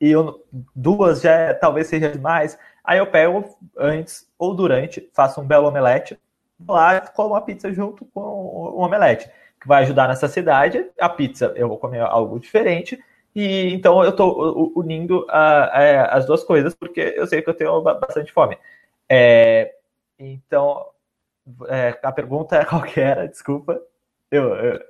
e eu, duas já é, talvez seja demais. Aí eu pego antes ou durante, faço um belo omelete, lá como uma pizza junto com o omelete, que vai ajudar nessa cidade. A pizza eu vou comer algo diferente. E então eu estou unindo a, a, as duas coisas, porque eu sei que eu tenho bastante fome. É, então, é, a pergunta é qual que era, desculpa. Eu, eu...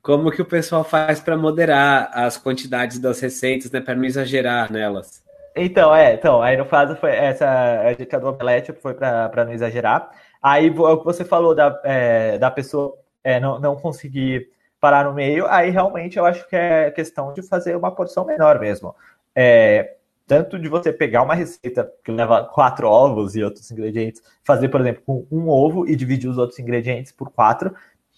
Como que o pessoal faz para moderar as quantidades das receitas, né, para não exagerar nelas? Então, é, então, aí no caso foi essa a dica do omelete foi para não exagerar. Aí o que você falou da, é, da pessoa é, não, não conseguir parar no meio, aí realmente eu acho que é questão de fazer uma porção menor mesmo. É, tanto de você pegar uma receita que leva quatro ovos e outros ingredientes, fazer, por exemplo, com um ovo e dividir os outros ingredientes por quatro,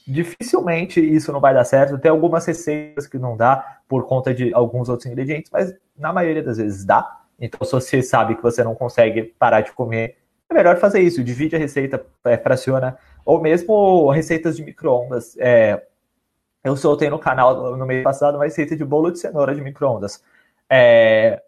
dificilmente isso não vai dar certo. Tem algumas receitas que não dá por conta de alguns outros ingredientes, mas na maioria das vezes dá. Então, se você sabe que você não consegue parar de comer, é melhor fazer isso. Divide a receita, é, fraciona. Ou mesmo receitas de micro-ondas. É, eu soltei no canal no mês passado uma receita de bolo de cenoura de micro-ondas. É,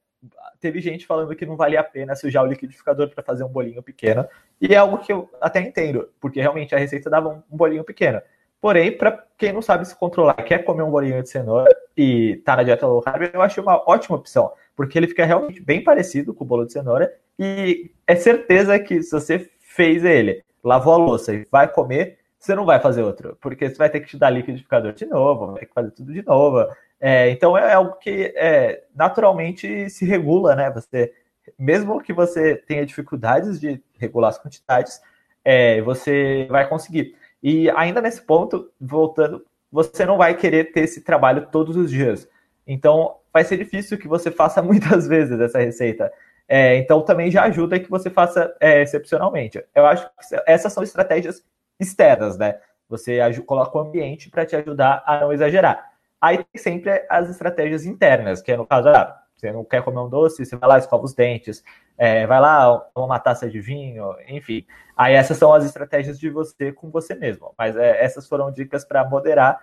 teve gente falando que não valia a pena sujar o liquidificador para fazer um bolinho pequeno. E é algo que eu até entendo, porque realmente a receita dava um, um bolinho pequeno. Porém, para quem não sabe se controlar, quer comer um bolinho de cenoura e tá na dieta low carb, eu achei uma ótima opção porque ele fica realmente bem parecido com o bolo de cenoura e é certeza que se você fez ele, lavou a louça e vai comer, você não vai fazer outro, porque você vai ter que te dar liquidificador de novo, vai ter que fazer tudo de novo. É, então é algo que é, naturalmente se regula, né? Você, mesmo que você tenha dificuldades de regular as quantidades, é, você vai conseguir. E ainda nesse ponto, voltando, você não vai querer ter esse trabalho todos os dias. Então, vai ser difícil que você faça muitas vezes essa receita. É, então, também já ajuda que você faça é, excepcionalmente. Eu acho que essas são estratégias externas, né? Você coloca o ambiente para te ajudar a não exagerar. Aí tem sempre as estratégias internas, que é no caso, ah, você não quer comer um doce, você vai lá, escova os dentes, é, vai lá, toma uma taça de vinho, enfim. Aí essas são as estratégias de você com você mesmo. Mas é, essas foram dicas para moderar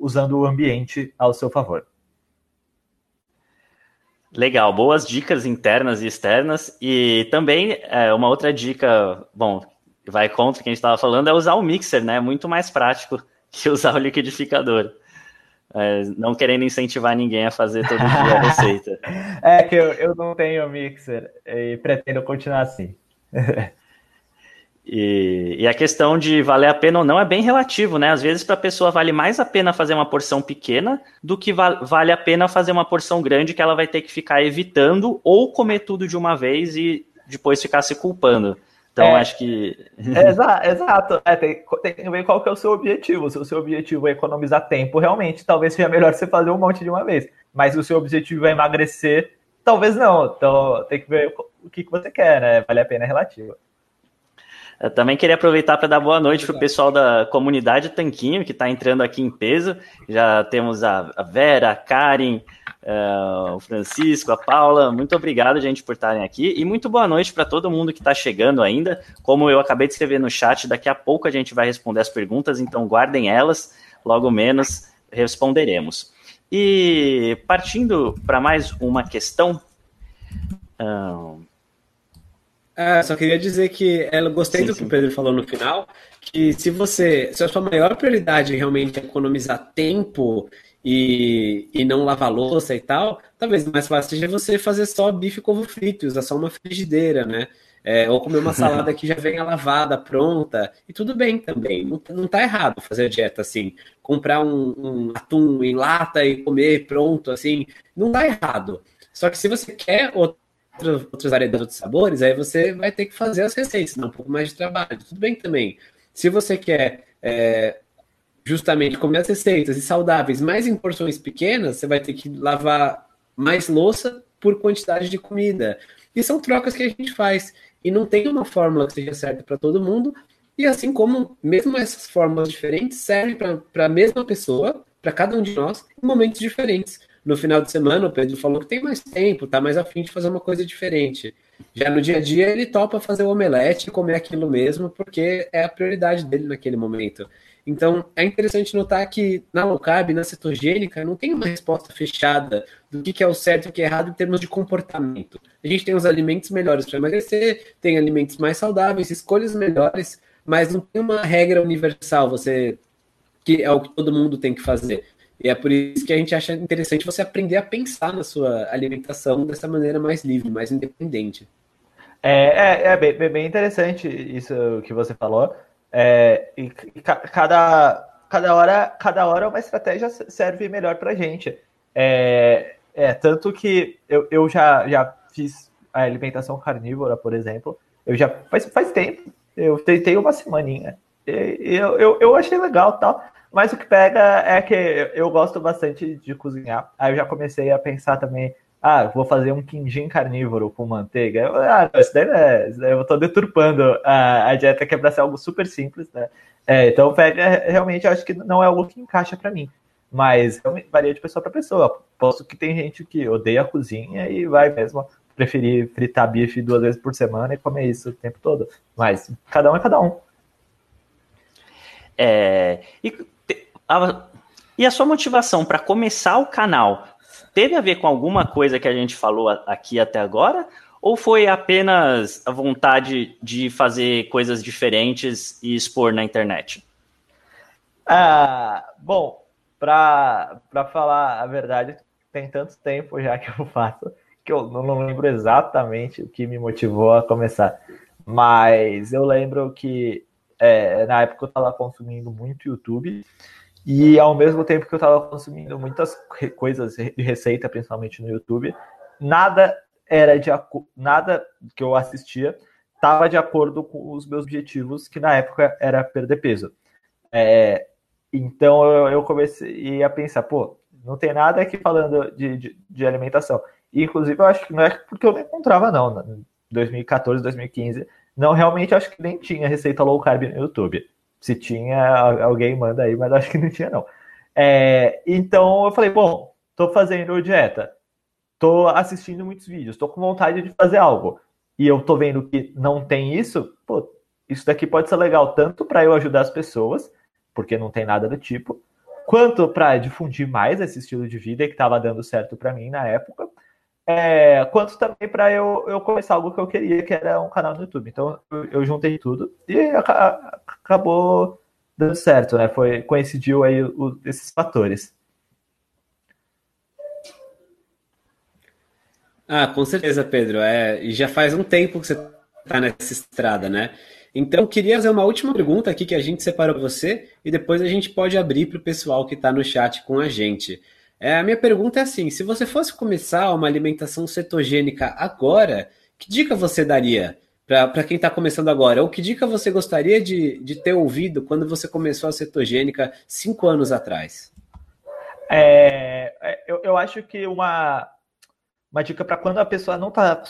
usando o ambiente ao seu favor. Legal, boas dicas internas e externas. E também é, uma outra dica, bom, vai contra o que a gente estava falando, é usar o mixer, né? Muito mais prático que usar o liquidificador. É, não querendo incentivar ninguém a fazer todo dia a receita. É que eu, eu não tenho mixer e pretendo continuar assim. E, e, a questão de valer a pena ou não é bem relativo, né? Às vezes, para a pessoa, vale mais a pena fazer uma porção pequena do que va vale a pena fazer uma porção grande que ela vai ter que ficar evitando ou comer tudo de uma vez e depois ficar se culpando. Então, é, acho que. É, exato. É, tem, tem que ver qual que é o seu objetivo. Se o seu objetivo é economizar tempo, realmente, talvez seja melhor você fazer um monte de uma vez. Mas se o seu objetivo é emagrecer, talvez não. Então, tem que ver o que, que você quer, né? Vale a pena é relativo. Eu também queria aproveitar para dar boa noite para o pessoal da comunidade Tanquinho, que está entrando aqui em peso. Já temos a Vera, a Karen, uh, o Francisco, a Paula. Muito obrigado, gente, por estarem aqui. E muito boa noite para todo mundo que está chegando ainda. Como eu acabei de escrever no chat, daqui a pouco a gente vai responder as perguntas, então guardem elas, logo menos responderemos. E partindo para mais uma questão. Uh, é, só queria dizer que eu gostei sim, do que o Pedro falou no final, que se você, se a sua maior prioridade realmente é economizar tempo e, e não lavar louça e tal, talvez mais fácil seja você fazer só bife com ovo frito, usar só uma frigideira, né? É, ou comer uma salada que já venha lavada, pronta, e tudo bem também. Não, não tá errado fazer dieta assim. Comprar um, um atum em lata e comer pronto, assim, não dá errado. Só que se você quer outras variedades, outros sabores, aí você vai ter que fazer as receitas, dá um pouco mais de trabalho. Tudo bem também. Se você quer é, justamente comer as receitas e saudáveis, mas em porções pequenas, você vai ter que lavar mais louça por quantidade de comida. E são trocas que a gente faz. E não tem uma fórmula que seja certa para todo mundo. E assim como mesmo essas fórmulas diferentes servem para a mesma pessoa, para cada um de nós, em momentos diferentes. No final de semana o Pedro falou que tem mais tempo, tá mais afim de fazer uma coisa diferente. Já no dia a dia ele topa fazer o omelete e comer aquilo mesmo, porque é a prioridade dele naquele momento. Então é interessante notar que na low carb, na cetogênica, não tem uma resposta fechada do que é o certo e o que é errado em termos de comportamento. A gente tem os alimentos melhores para emagrecer, tem alimentos mais saudáveis, escolhas melhores, mas não tem uma regra universal, você que é o que todo mundo tem que fazer. E é por isso que a gente acha interessante você aprender a pensar na sua alimentação dessa maneira mais livre, mais independente. É, é, é bem, bem, interessante isso que você falou. É, e cada, cada, hora, cada hora uma estratégia serve melhor para a gente. É, é, tanto que eu, eu já, já fiz a alimentação carnívora, por exemplo. Eu já faz, faz tempo. Eu tentei uma semaninha. E, eu, eu, eu achei legal tal. Mas o que pega é que eu gosto bastante de cozinhar. Aí eu já comecei a pensar também, ah, vou fazer um quindim carnívoro com manteiga. Eu, ah, isso daí, é, eu tô deturpando a, a dieta que é para ser algo super simples, né? É, então pega, realmente, eu acho que não é algo que encaixa para mim. Mas varia de pessoa para pessoa. Posso que tem gente que odeia a cozinha e vai mesmo preferir fritar bife duas vezes por semana e comer isso o tempo todo. Mas cada um é cada um. É, e a, e a sua motivação para começar o canal teve a ver com alguma coisa que a gente falou aqui até agora? Ou foi apenas a vontade de fazer coisas diferentes e expor na internet? Ah, bom, para falar a verdade, tem tanto tempo já que eu faço que eu não lembro exatamente o que me motivou a começar. Mas eu lembro que é, na época eu estava consumindo muito YouTube e ao mesmo tempo que eu estava consumindo muitas coisas de receita, principalmente no YouTube, nada era de nada que eu assistia estava de acordo com os meus objetivos, que na época era perder peso. É, então eu, eu, comecei a pensar, pô, não tem nada aqui falando de, de, de, alimentação. E, inclusive, eu acho que não é porque eu não encontrava, não. Em 2014, 2015, não, realmente acho que nem tinha receita low carb no YouTube. Se tinha, alguém manda aí, mas acho que não tinha, não. É, então eu falei, bom, tô fazendo dieta, tô assistindo muitos vídeos, tô com vontade de fazer algo. E eu tô vendo que não tem isso, pô, isso daqui pode ser legal tanto para eu ajudar as pessoas, porque não tem nada do tipo, quanto para difundir mais esse estilo de vida que estava dando certo para mim na época, é, quanto também para eu, eu começar algo que eu queria, que era um canal no YouTube. Então eu, eu juntei tudo e acabou dando certo, né? Foi, coincidiu aí o, esses fatores. Ah, com certeza, Pedro. É, já faz um tempo que você está nessa estrada, né? Então, eu queria fazer uma última pergunta aqui que a gente separou para você e depois a gente pode abrir para o pessoal que está no chat com a gente. É, a minha pergunta é assim: se você fosse começar uma alimentação cetogênica agora, que dica você daria para quem está começando agora? Ou que dica você gostaria de, de ter ouvido quando você começou a cetogênica cinco anos atrás? É, é eu, eu acho que uma, uma dica para quando a pessoa não está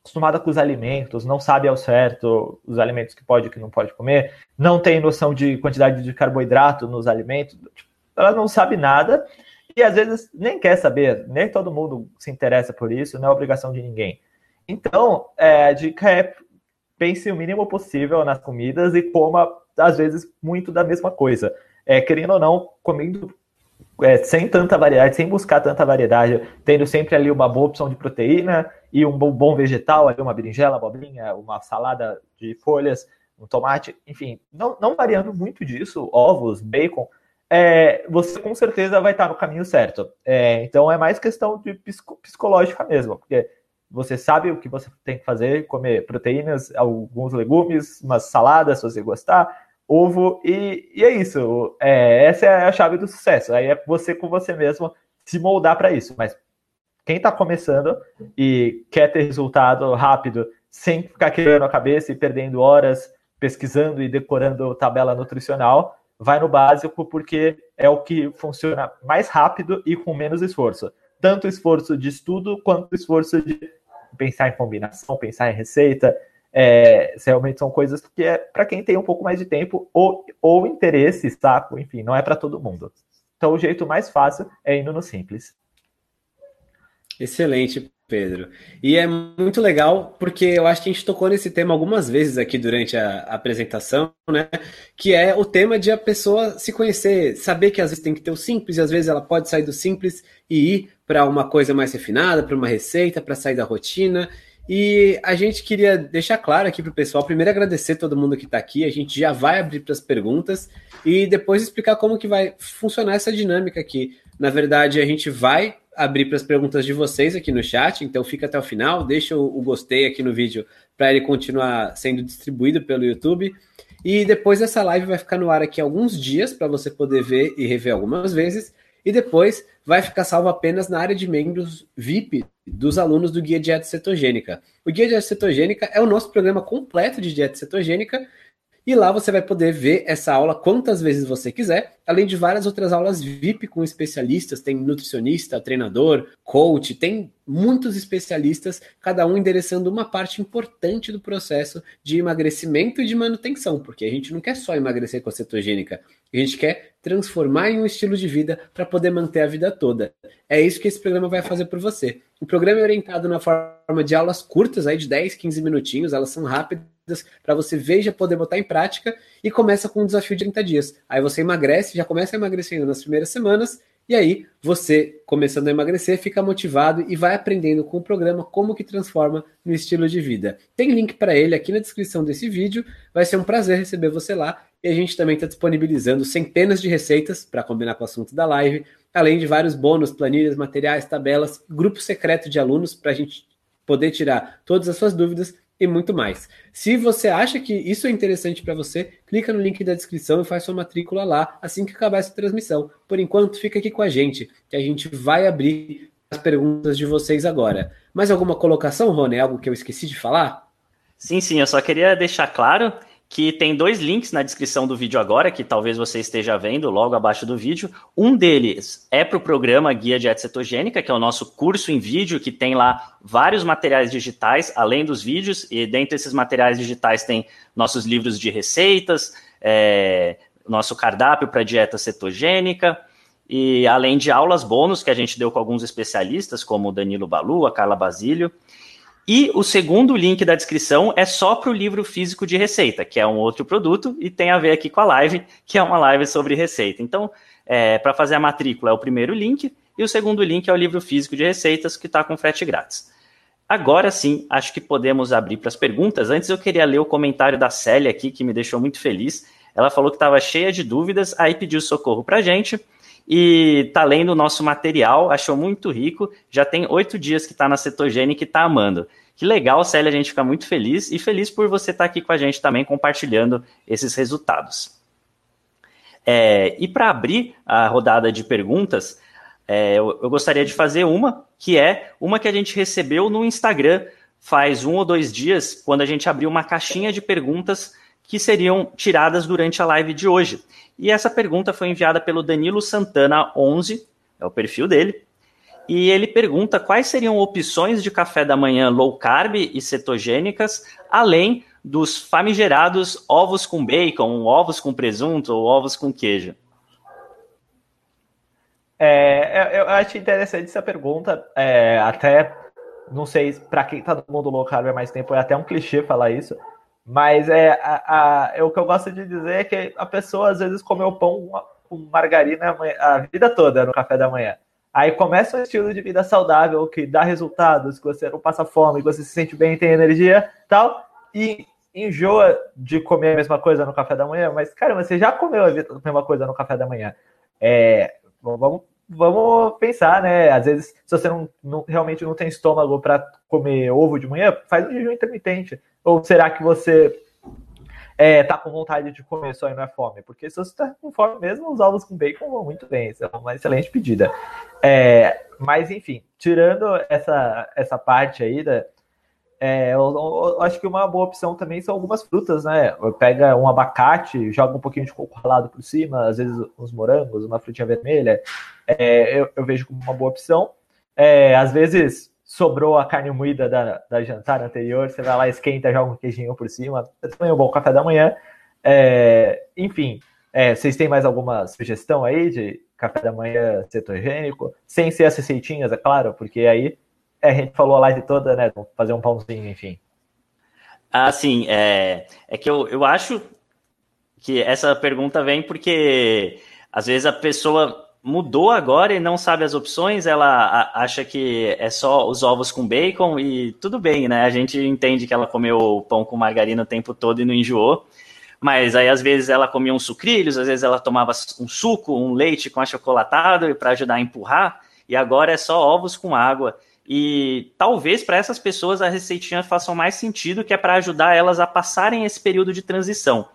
acostumada com os alimentos, não sabe ao certo os alimentos que pode e que não pode comer, não tem noção de quantidade de carboidrato nos alimentos, tipo, ela não sabe nada e às vezes nem quer saber, nem todo mundo se interessa por isso, não é obrigação de ninguém. Então, é, dica é pense o mínimo possível nas comidas e coma, às vezes, muito da mesma coisa. É, querendo ou não, comendo é, sem tanta variedade, sem buscar tanta variedade, tendo sempre ali uma boa opção de proteína e um bom vegetal, ali uma berinjela, abobrinha, uma salada de folhas, um tomate, enfim, não, não variando muito disso, ovos, bacon, é, você com certeza vai estar no caminho certo. É, então é mais questão de psico, psicológica mesmo, porque você sabe o que você tem que fazer, comer proteínas, alguns legumes, umas saladas, se você gostar, ovo, e, e é isso. É, essa é a chave do sucesso. Aí é você com você mesmo se moldar para isso. Mas quem está começando e quer ter resultado rápido, sem ficar quebrando a cabeça e perdendo horas pesquisando e decorando tabela nutricional, vai no básico porque é o que funciona mais rápido e com menos esforço. Tanto esforço de estudo quanto esforço de pensar em combinação, pensar em receita. É, realmente são coisas que é para quem tem um pouco mais de tempo ou, ou interesse, saco, enfim, não é para todo mundo. Então o jeito mais fácil é indo no simples. Excelente, Pedro. E é muito legal porque eu acho que a gente tocou nesse tema algumas vezes aqui durante a, apresentação, né? Que é o tema de a pessoa se conhecer, saber que às vezes tem que ter o simples e às vezes ela pode sair do simples e ir para uma coisa mais refinada, para uma receita, para sair da rotina. E a gente queria deixar claro aqui para o pessoal, primeiro agradecer todo mundo que está aqui, a gente já vai abrir para as perguntas e depois explicar como que vai funcionar essa dinâmica aqui. Na verdade, a gente vai abrir para as perguntas de vocês aqui no chat, então fica até o final, deixa o, o gostei aqui no vídeo para ele continuar sendo distribuído pelo YouTube. E depois essa live vai ficar no ar aqui alguns dias para você poder ver e rever algumas vezes. E depois vai ficar salvo apenas na área de membros VIP dos alunos do Guia Dieta Cetogênica. O Guia Dieta Cetogênica é o nosso programa completo de dieta cetogênica e lá você vai poder ver essa aula quantas vezes você quiser, além de várias outras aulas VIP com especialistas, tem nutricionista, treinador, coach, tem muitos especialistas, cada um endereçando uma parte importante do processo de emagrecimento e de manutenção, porque a gente não quer só emagrecer com a cetogênica, a gente quer transformar em um estilo de vida para poder manter a vida toda. É isso que esse programa vai fazer por você. O programa é orientado na forma de aulas curtas, aí de 10, 15 minutinhos, elas são rápidas para você ver já poder botar em prática e começa com um desafio de 30 dias. Aí você emagrece, já começa emagrecendo nas primeiras semanas e aí você, começando a emagrecer, fica motivado e vai aprendendo com o programa como que transforma no estilo de vida. Tem link para ele aqui na descrição desse vídeo. Vai ser um prazer receber você lá. E a gente também está disponibilizando centenas de receitas para combinar com o assunto da live, além de vários bônus, planilhas, materiais, tabelas, grupo secreto de alunos para a gente poder tirar todas as suas dúvidas e muito mais. Se você acha que isso é interessante para você, clica no link da descrição e faz sua matrícula lá assim que acabar essa transmissão. Por enquanto, fica aqui com a gente, que a gente vai abrir as perguntas de vocês agora. Mais alguma colocação, Rony? Algo que eu esqueci de falar? Sim, sim, eu só queria deixar claro que tem dois links na descrição do vídeo agora, que talvez você esteja vendo logo abaixo do vídeo. Um deles é para o programa Guia Dieta Cetogênica, que é o nosso curso em vídeo, que tem lá vários materiais digitais, além dos vídeos, e dentre esses materiais digitais tem nossos livros de receitas, é, nosso cardápio para dieta cetogênica, e além de aulas bônus que a gente deu com alguns especialistas, como o Danilo Balu, a Carla Basílio, e o segundo link da descrição é só para o livro físico de receita, que é um outro produto e tem a ver aqui com a live, que é uma live sobre receita. Então, é, para fazer a matrícula é o primeiro link e o segundo link é o livro físico de receitas, que está com frete grátis. Agora sim, acho que podemos abrir para as perguntas. Antes eu queria ler o comentário da Célia aqui, que me deixou muito feliz. Ela falou que estava cheia de dúvidas, aí pediu socorro para a gente e tá lendo o nosso material, achou muito rico. Já tem oito dias que está na cetogênica e está amando. Que legal, Célia, a gente fica muito feliz e feliz por você estar tá aqui com a gente também compartilhando esses resultados. É, e para abrir a rodada de perguntas, é, eu, eu gostaria de fazer uma, que é uma que a gente recebeu no Instagram faz um ou dois dias, quando a gente abriu uma caixinha de perguntas que seriam tiradas durante a live de hoje. E essa pergunta foi enviada pelo Danilo Santana 11, é o perfil dele. E ele pergunta quais seriam opções de café da manhã low carb e cetogênicas, além dos famigerados ovos com bacon, ovos com presunto ou ovos com queijo. É, eu acho interessante essa pergunta. É, até não sei para quem está no mundo low carb há mais tempo, é até um clichê falar isso. Mas é, a, a, é, o que eu gosto de dizer é que a pessoa às vezes comeu pão com margarina a vida toda no café da manhã. Aí começa um estilo de vida saudável que dá resultados, que você não passa fome, que você se sente bem, tem energia tal, e enjoa de comer a mesma coisa no café da manhã, mas, cara, você já comeu a mesma coisa no café da manhã. É, vamos, vamos pensar, né? Às vezes, se você não, não realmente não tem estômago para comer ovo de manhã, faz um jejum intermitente. Ou será que você é, tá com vontade de comer só e não é fome? Porque se você tá com fome mesmo, os ovos com bacon vão muito bem. Isso é uma excelente pedida. É, mas, enfim, tirando essa, essa parte aí da. É, eu, eu, acho que uma boa opção também são algumas frutas, né? Pega um abacate, joga um pouquinho de coco ralado por cima, às vezes uns morangos, uma frutinha vermelha. É, eu, eu, vejo como uma boa opção. É, às vezes sobrou a carne moída da, da jantar anterior, você vai lá, esquenta, joga um queijinho por cima, é também um bom café da manhã. É, enfim, é, vocês têm mais alguma sugestão aí de café da manhã cetogênico? Sem ser as receitinhas, é claro, porque aí é, a gente falou a live toda, né? Fazer um pãozinho, enfim. Ah, sim. É, é que eu, eu acho que essa pergunta vem porque às vezes a pessoa mudou agora e não sabe as opções, ela acha que é só os ovos com bacon e tudo bem, né? A gente entende que ela comeu pão com margarina o tempo todo e não enjoou. Mas aí, às vezes, ela comia uns sucrilhos, às vezes ela tomava um suco, um leite com achocolatado para ajudar a empurrar, e agora é só ovos com água. E talvez para essas pessoas a receitinha faça mais sentido, que é para ajudar elas a passarem esse período de transição.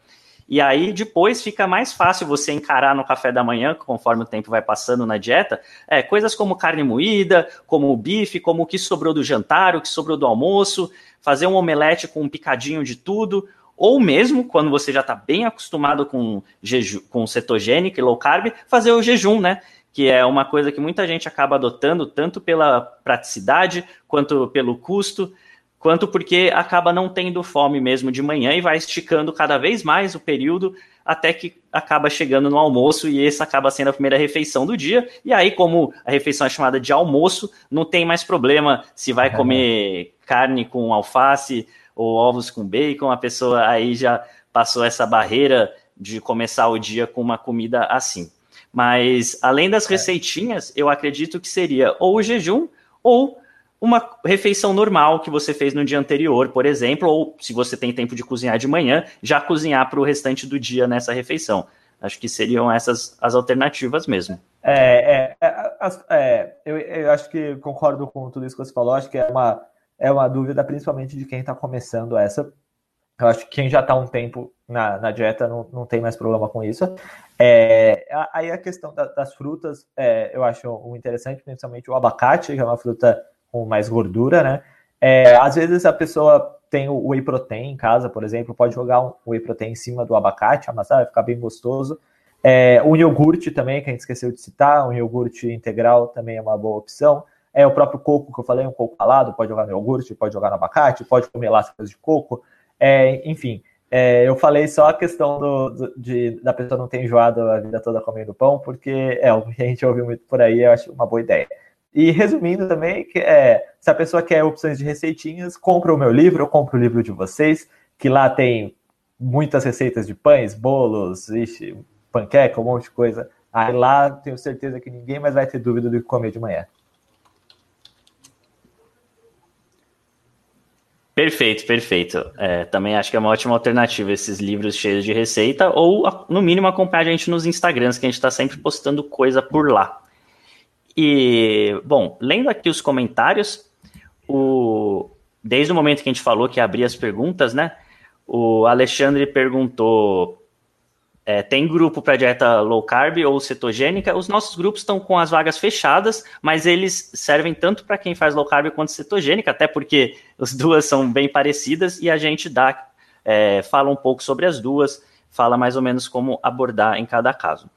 E aí depois fica mais fácil você encarar no café da manhã, conforme o tempo vai passando na dieta, é, coisas como carne moída, como o bife, como o que sobrou do jantar, o que sobrou do almoço, fazer um omelete com um picadinho de tudo, ou mesmo quando você já está bem acostumado com, jeju, com cetogênica e low carb, fazer o jejum, né? Que é uma coisa que muita gente acaba adotando, tanto pela praticidade quanto pelo custo quanto porque acaba não tendo fome mesmo de manhã e vai esticando cada vez mais o período até que acaba chegando no almoço e essa acaba sendo a primeira refeição do dia. E aí, como a refeição é chamada de almoço, não tem mais problema se vai comer carne com alface ou ovos com bacon, a pessoa aí já passou essa barreira de começar o dia com uma comida assim. Mas além das é. receitinhas, eu acredito que seria ou o jejum ou uma refeição normal que você fez no dia anterior, por exemplo, ou se você tem tempo de cozinhar de manhã, já cozinhar para o restante do dia nessa refeição. Acho que seriam essas as alternativas mesmo. É, é, é, é eu, eu, acho que concordo com tudo isso que você falou. Acho que é uma, é uma dúvida, principalmente de quem está começando essa. Eu acho que quem já está um tempo na, na dieta não, não tem mais problema com isso. É, aí a questão da, das frutas, é, eu acho interessante, principalmente o abacate, que é uma fruta com mais gordura, né? É, às vezes a pessoa tem o whey protein em casa, por exemplo, pode jogar um whey protein em cima do abacate, amassar, vai ficar bem gostoso. É, o iogurte também, que a gente esqueceu de citar, um iogurte integral também é uma boa opção. É o próprio coco que eu falei, um coco ralado, pode jogar no iogurte, pode jogar no abacate, pode comer lascas de coco. É, enfim, é, eu falei só a questão do, do, de, da pessoa não ter enjoado a vida toda comendo pão, porque é o que a gente ouviu muito por aí, eu acho uma boa ideia. E resumindo também, que é, se a pessoa quer opções de receitinhas, compra o meu livro, eu compro o livro de vocês, que lá tem muitas receitas de pães, bolos, ixi, panqueca, um monte de coisa. Aí lá tenho certeza que ninguém mais vai ter dúvida do que comer de manhã. Perfeito, perfeito. É, também acho que é uma ótima alternativa esses livros cheios de receita, ou no mínimo acompanhar a gente nos Instagrams, que a gente está sempre postando coisa por lá. E, bom, lendo aqui os comentários, o, desde o momento que a gente falou que abria as perguntas, né? O Alexandre perguntou: é, tem grupo para dieta low carb ou cetogênica? Os nossos grupos estão com as vagas fechadas, mas eles servem tanto para quem faz low carb quanto cetogênica, até porque as duas são bem parecidas e a gente dá, é, fala um pouco sobre as duas, fala mais ou menos como abordar em cada caso.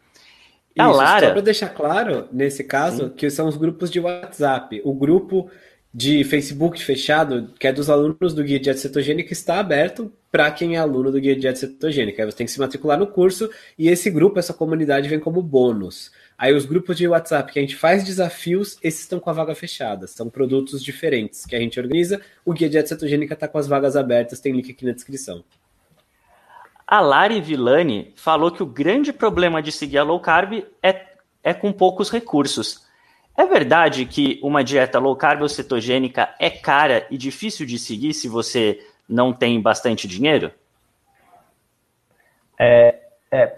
A Isso, Lara... Só para deixar claro, nesse caso, Sim. que são os grupos de WhatsApp. O grupo de Facebook fechado, que é dos alunos do Guia de Dieta Cetogênica, está aberto para quem é aluno do Guia de Dieta Cetogênica. Aí você tem que se matricular no curso e esse grupo, essa comunidade, vem como bônus. Aí os grupos de WhatsApp que a gente faz desafios, esses estão com a vaga fechada. São produtos diferentes que a gente organiza. O Guia de Dieta Cetogênica está com as vagas abertas, tem link aqui na descrição. A Lari Villani falou que o grande problema de seguir a low carb é, é com poucos recursos. É verdade que uma dieta low carb ou cetogênica é cara e difícil de seguir se você não tem bastante dinheiro? É, é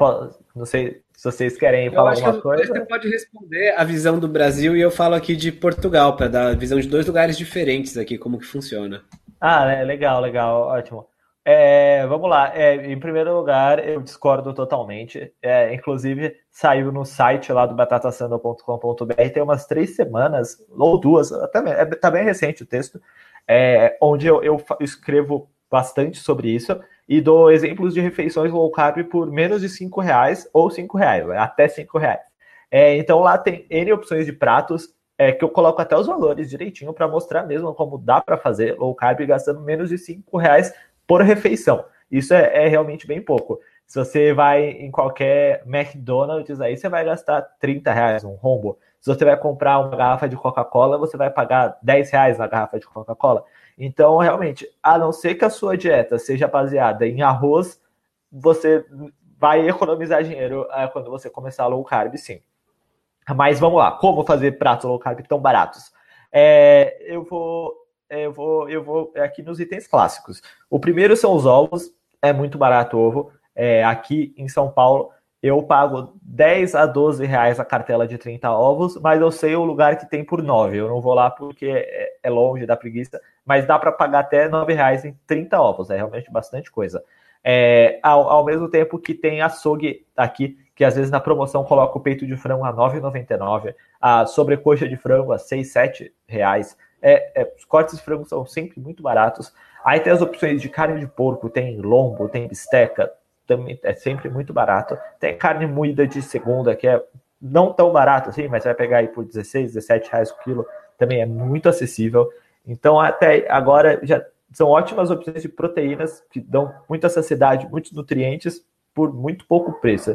não sei se vocês querem falar alguma coisa. Você pode responder a visão do Brasil e eu falo aqui de Portugal, para dar a visão de dois lugares diferentes aqui, como que funciona. Ah, é, legal, legal, ótimo. É, vamos lá. É, em primeiro lugar, eu discordo totalmente. É, inclusive, saiu no site lá do batatasando.com.br tem umas três semanas, ou duas, até é, tá bem recente o texto, é, onde eu, eu, escrevo bastante sobre isso e dou exemplos de refeições low carb por menos de cinco reais ou cinco reais, até cinco reais. É, então lá tem N opções de pratos é, que eu coloco até os valores direitinho para mostrar mesmo como dá para fazer low carb gastando menos de cinco reais por refeição. Isso é, é, realmente bem pouco. Se você vai em qualquer McDonald's aí, você vai gastar 30 reais um rombo. Se você vai comprar uma garrafa de Coca-Cola, você vai pagar 10 reais na garrafa de Coca-Cola. Então, realmente, a não ser que a sua dieta seja baseada em arroz, você vai economizar dinheiro é, quando você começar low carb, sim. Mas vamos lá, como fazer pratos low carb tão baratos? É, eu vou, eu vou, eu vou aqui nos itens clássicos. O primeiro são os ovos, é muito barato ovo. É, aqui em São Paulo, eu pago 10 a 12 reais a cartela de 30 ovos, mas eu sei o lugar que tem por 9. Eu não vou lá porque é, é longe da preguiça, mas dá para pagar até 9 reais em 30 ovos. É realmente bastante coisa. É, ao, ao, mesmo tempo que tem açougue aqui, que às vezes na promoção coloca o peito de frango a R$ 9,99, a sobrecoxa de frango a R$ 6, 7 reais. É, é, os cortes de frango são sempre muito baratos. Aí tem as opções de carne de porco, tem lombo, tem bisteca, também é sempre muito barato. Tem carne moída de segunda, que é não tão barato assim, mas vai pegar aí por 16, 17 reais o quilo, também é muito acessível. Então, até agora já são ótimas opções de proteínas que dão muita saciedade, muitos nutrientes por muito pouco preço.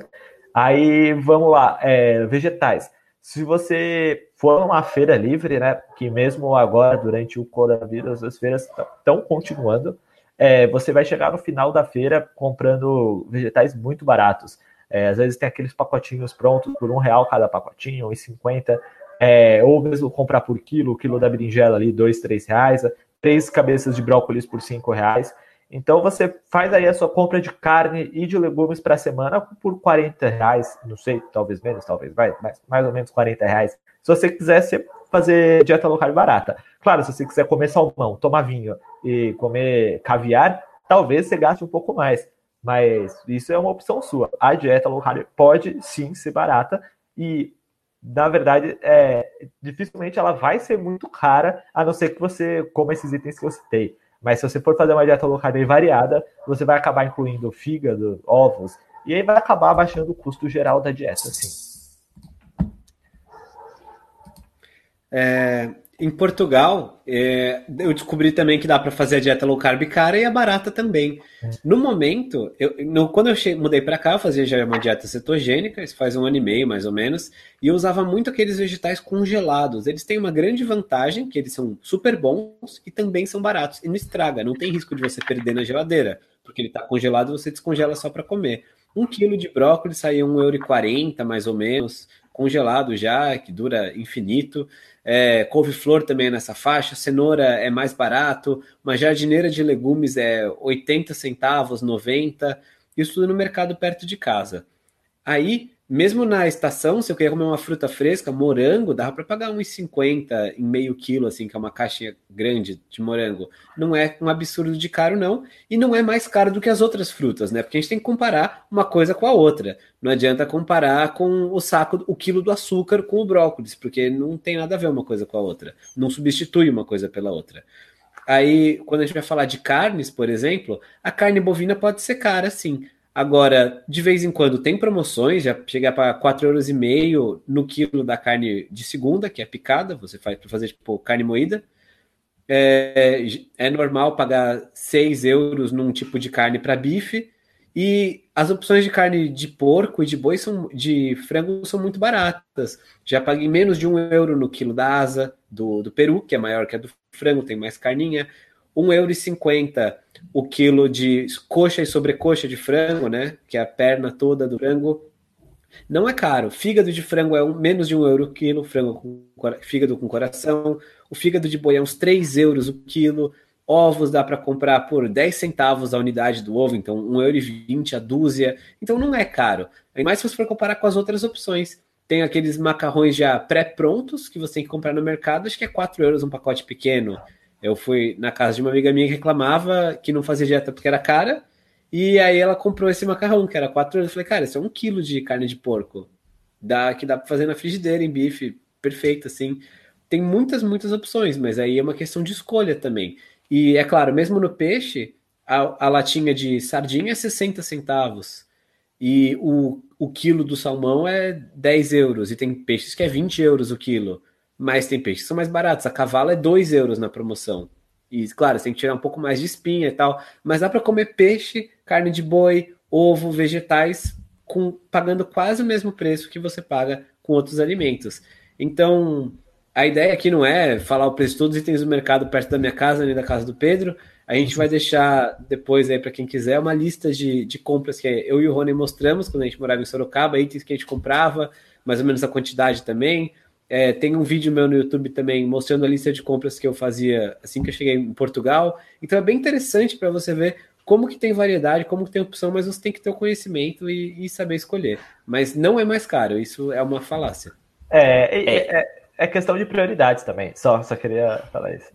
Aí vamos lá, é, vegetais. Se você for numa feira livre, né, que mesmo agora, durante o coronavírus, as feiras estão continuando, é, você vai chegar no final da feira comprando vegetais muito baratos. É, às vezes tem aqueles pacotinhos prontos por um real cada pacotinho, e cinquenta, é, ou mesmo comprar por quilo, o quilo da berinjela ali, dois, três reais, três cabeças de brócolis por cinco reais. Então você faz aí a sua compra de carne e de legumes para a semana por 40 reais, não sei, talvez menos, talvez mais, mais ou menos 40 reais. Se você quisesse fazer dieta local barata. Claro, se você quiser comer salmão, tomar vinho e comer caviar, talvez você gaste um pouco mais. Mas isso é uma opção sua. A dieta local pode sim ser barata e na verdade, é, dificilmente ela vai ser muito cara, a não ser que você coma esses itens que eu citei. Mas se você for fazer uma dieta low carb variada, você vai acabar incluindo fígado, ovos, e aí vai acabar abaixando o custo geral da dieta, assim. É, em Portugal, é, eu descobri também que dá para fazer a dieta low carb cara e é barata também. No momento, eu, no, quando eu che, mudei para cá, eu fazia já uma dieta cetogênica, isso faz um ano e meio mais ou menos, e eu usava muito aqueles vegetais congelados. Eles têm uma grande vantagem, que eles são super bons e também são baratos. E não estraga, não tem risco de você perder na geladeira, porque ele está congelado e você descongela só para comer. Um quilo de brócolis saía R$1,40 mais ou menos, congelado já, que dura infinito. É, couve-flor também é nessa faixa, cenoura é mais barato, uma jardineira de legumes é 80 centavos, 90, isso tudo no mercado perto de casa. Aí mesmo na estação, se eu queria comer uma fruta fresca, morango, dava para pagar 1,50 em meio quilo, assim, que é uma caixinha grande de morango. Não é um absurdo de caro, não. E não é mais caro do que as outras frutas, né? Porque a gente tem que comparar uma coisa com a outra. Não adianta comparar com o saco, o quilo do açúcar com o brócolis, porque não tem nada a ver uma coisa com a outra. Não substitui uma coisa pela outra. Aí, quando a gente vai falar de carnes, por exemplo, a carne bovina pode ser cara, sim Agora, de vez em quando tem promoções, já chega para 4,5 euros no quilo da carne de segunda, que é picada, você faz para fazer tipo carne moída. É, é normal pagar 6 euros num tipo de carne para bife. E as opções de carne de porco e de boi são de frango são muito baratas. Já paguei menos de um euro no quilo da asa do, do peru, que é maior que a do frango, tem mais carninha. 1,50€ o quilo de coxa e sobrecoxa de frango, né? Que é a perna toda do frango. Não é caro. Fígado de frango é um, menos de um euro o quilo, frango com, fígado com coração. O fígado de boi é uns 3 euros o quilo. Ovos dá para comprar por 10 centavos a unidade do ovo, então 1,20€ a dúzia. Então não é caro. Ainda mais se você for comparar com as outras opções. Tem aqueles macarrões já pré-prontos que você tem que comprar no mercado, acho que é 4 euros um pacote pequeno. Eu fui na casa de uma amiga minha que reclamava que não fazia dieta porque era cara. E aí ela comprou esse macarrão, que era 4 euros. Eu falei, cara, isso é um quilo de carne de porco. Dá, que dá para fazer na frigideira, em bife, perfeito, assim. Tem muitas, muitas opções, mas aí é uma questão de escolha também. E é claro, mesmo no peixe, a, a latinha de sardinha é 60 centavos. E o, o quilo do salmão é 10 euros. E tem peixes que é 20 euros o quilo. Mas tem peixes que são mais baratos. A cavalo é 2 euros na promoção. E, claro, você tem que tirar um pouco mais de espinha e tal. Mas dá para comer peixe, carne de boi, ovo, vegetais, com, pagando quase o mesmo preço que você paga com outros alimentos. Então, a ideia aqui não é falar o preço de todos os itens do mercado perto da minha casa nem da casa do Pedro. A gente vai deixar depois aí para quem quiser uma lista de, de compras que eu e o Rony mostramos quando a gente morava em Sorocaba, itens que a gente comprava, mais ou menos a quantidade também. É, tem um vídeo meu no YouTube também mostrando a lista de compras que eu fazia assim que eu cheguei em Portugal. Então é bem interessante para você ver como que tem variedade, como que tem opção, mas você tem que ter o conhecimento e, e saber escolher. Mas não é mais caro, isso é uma falácia. É, é, é, é questão de prioridades também, só, só queria falar isso.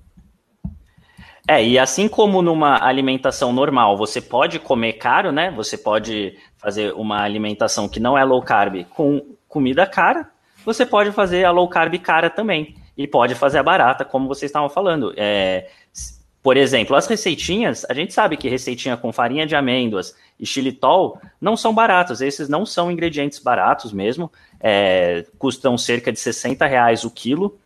É, e assim como numa alimentação normal, você pode comer caro, né? Você pode fazer uma alimentação que não é low carb com comida cara, você pode fazer a low carb cara também. E pode fazer a barata, como vocês estavam falando. É, por exemplo, as receitinhas, a gente sabe que receitinha com farinha de amêndoas e xilitol não são baratos. Esses não são ingredientes baratos mesmo. É, custam cerca de 60 reais o quilo.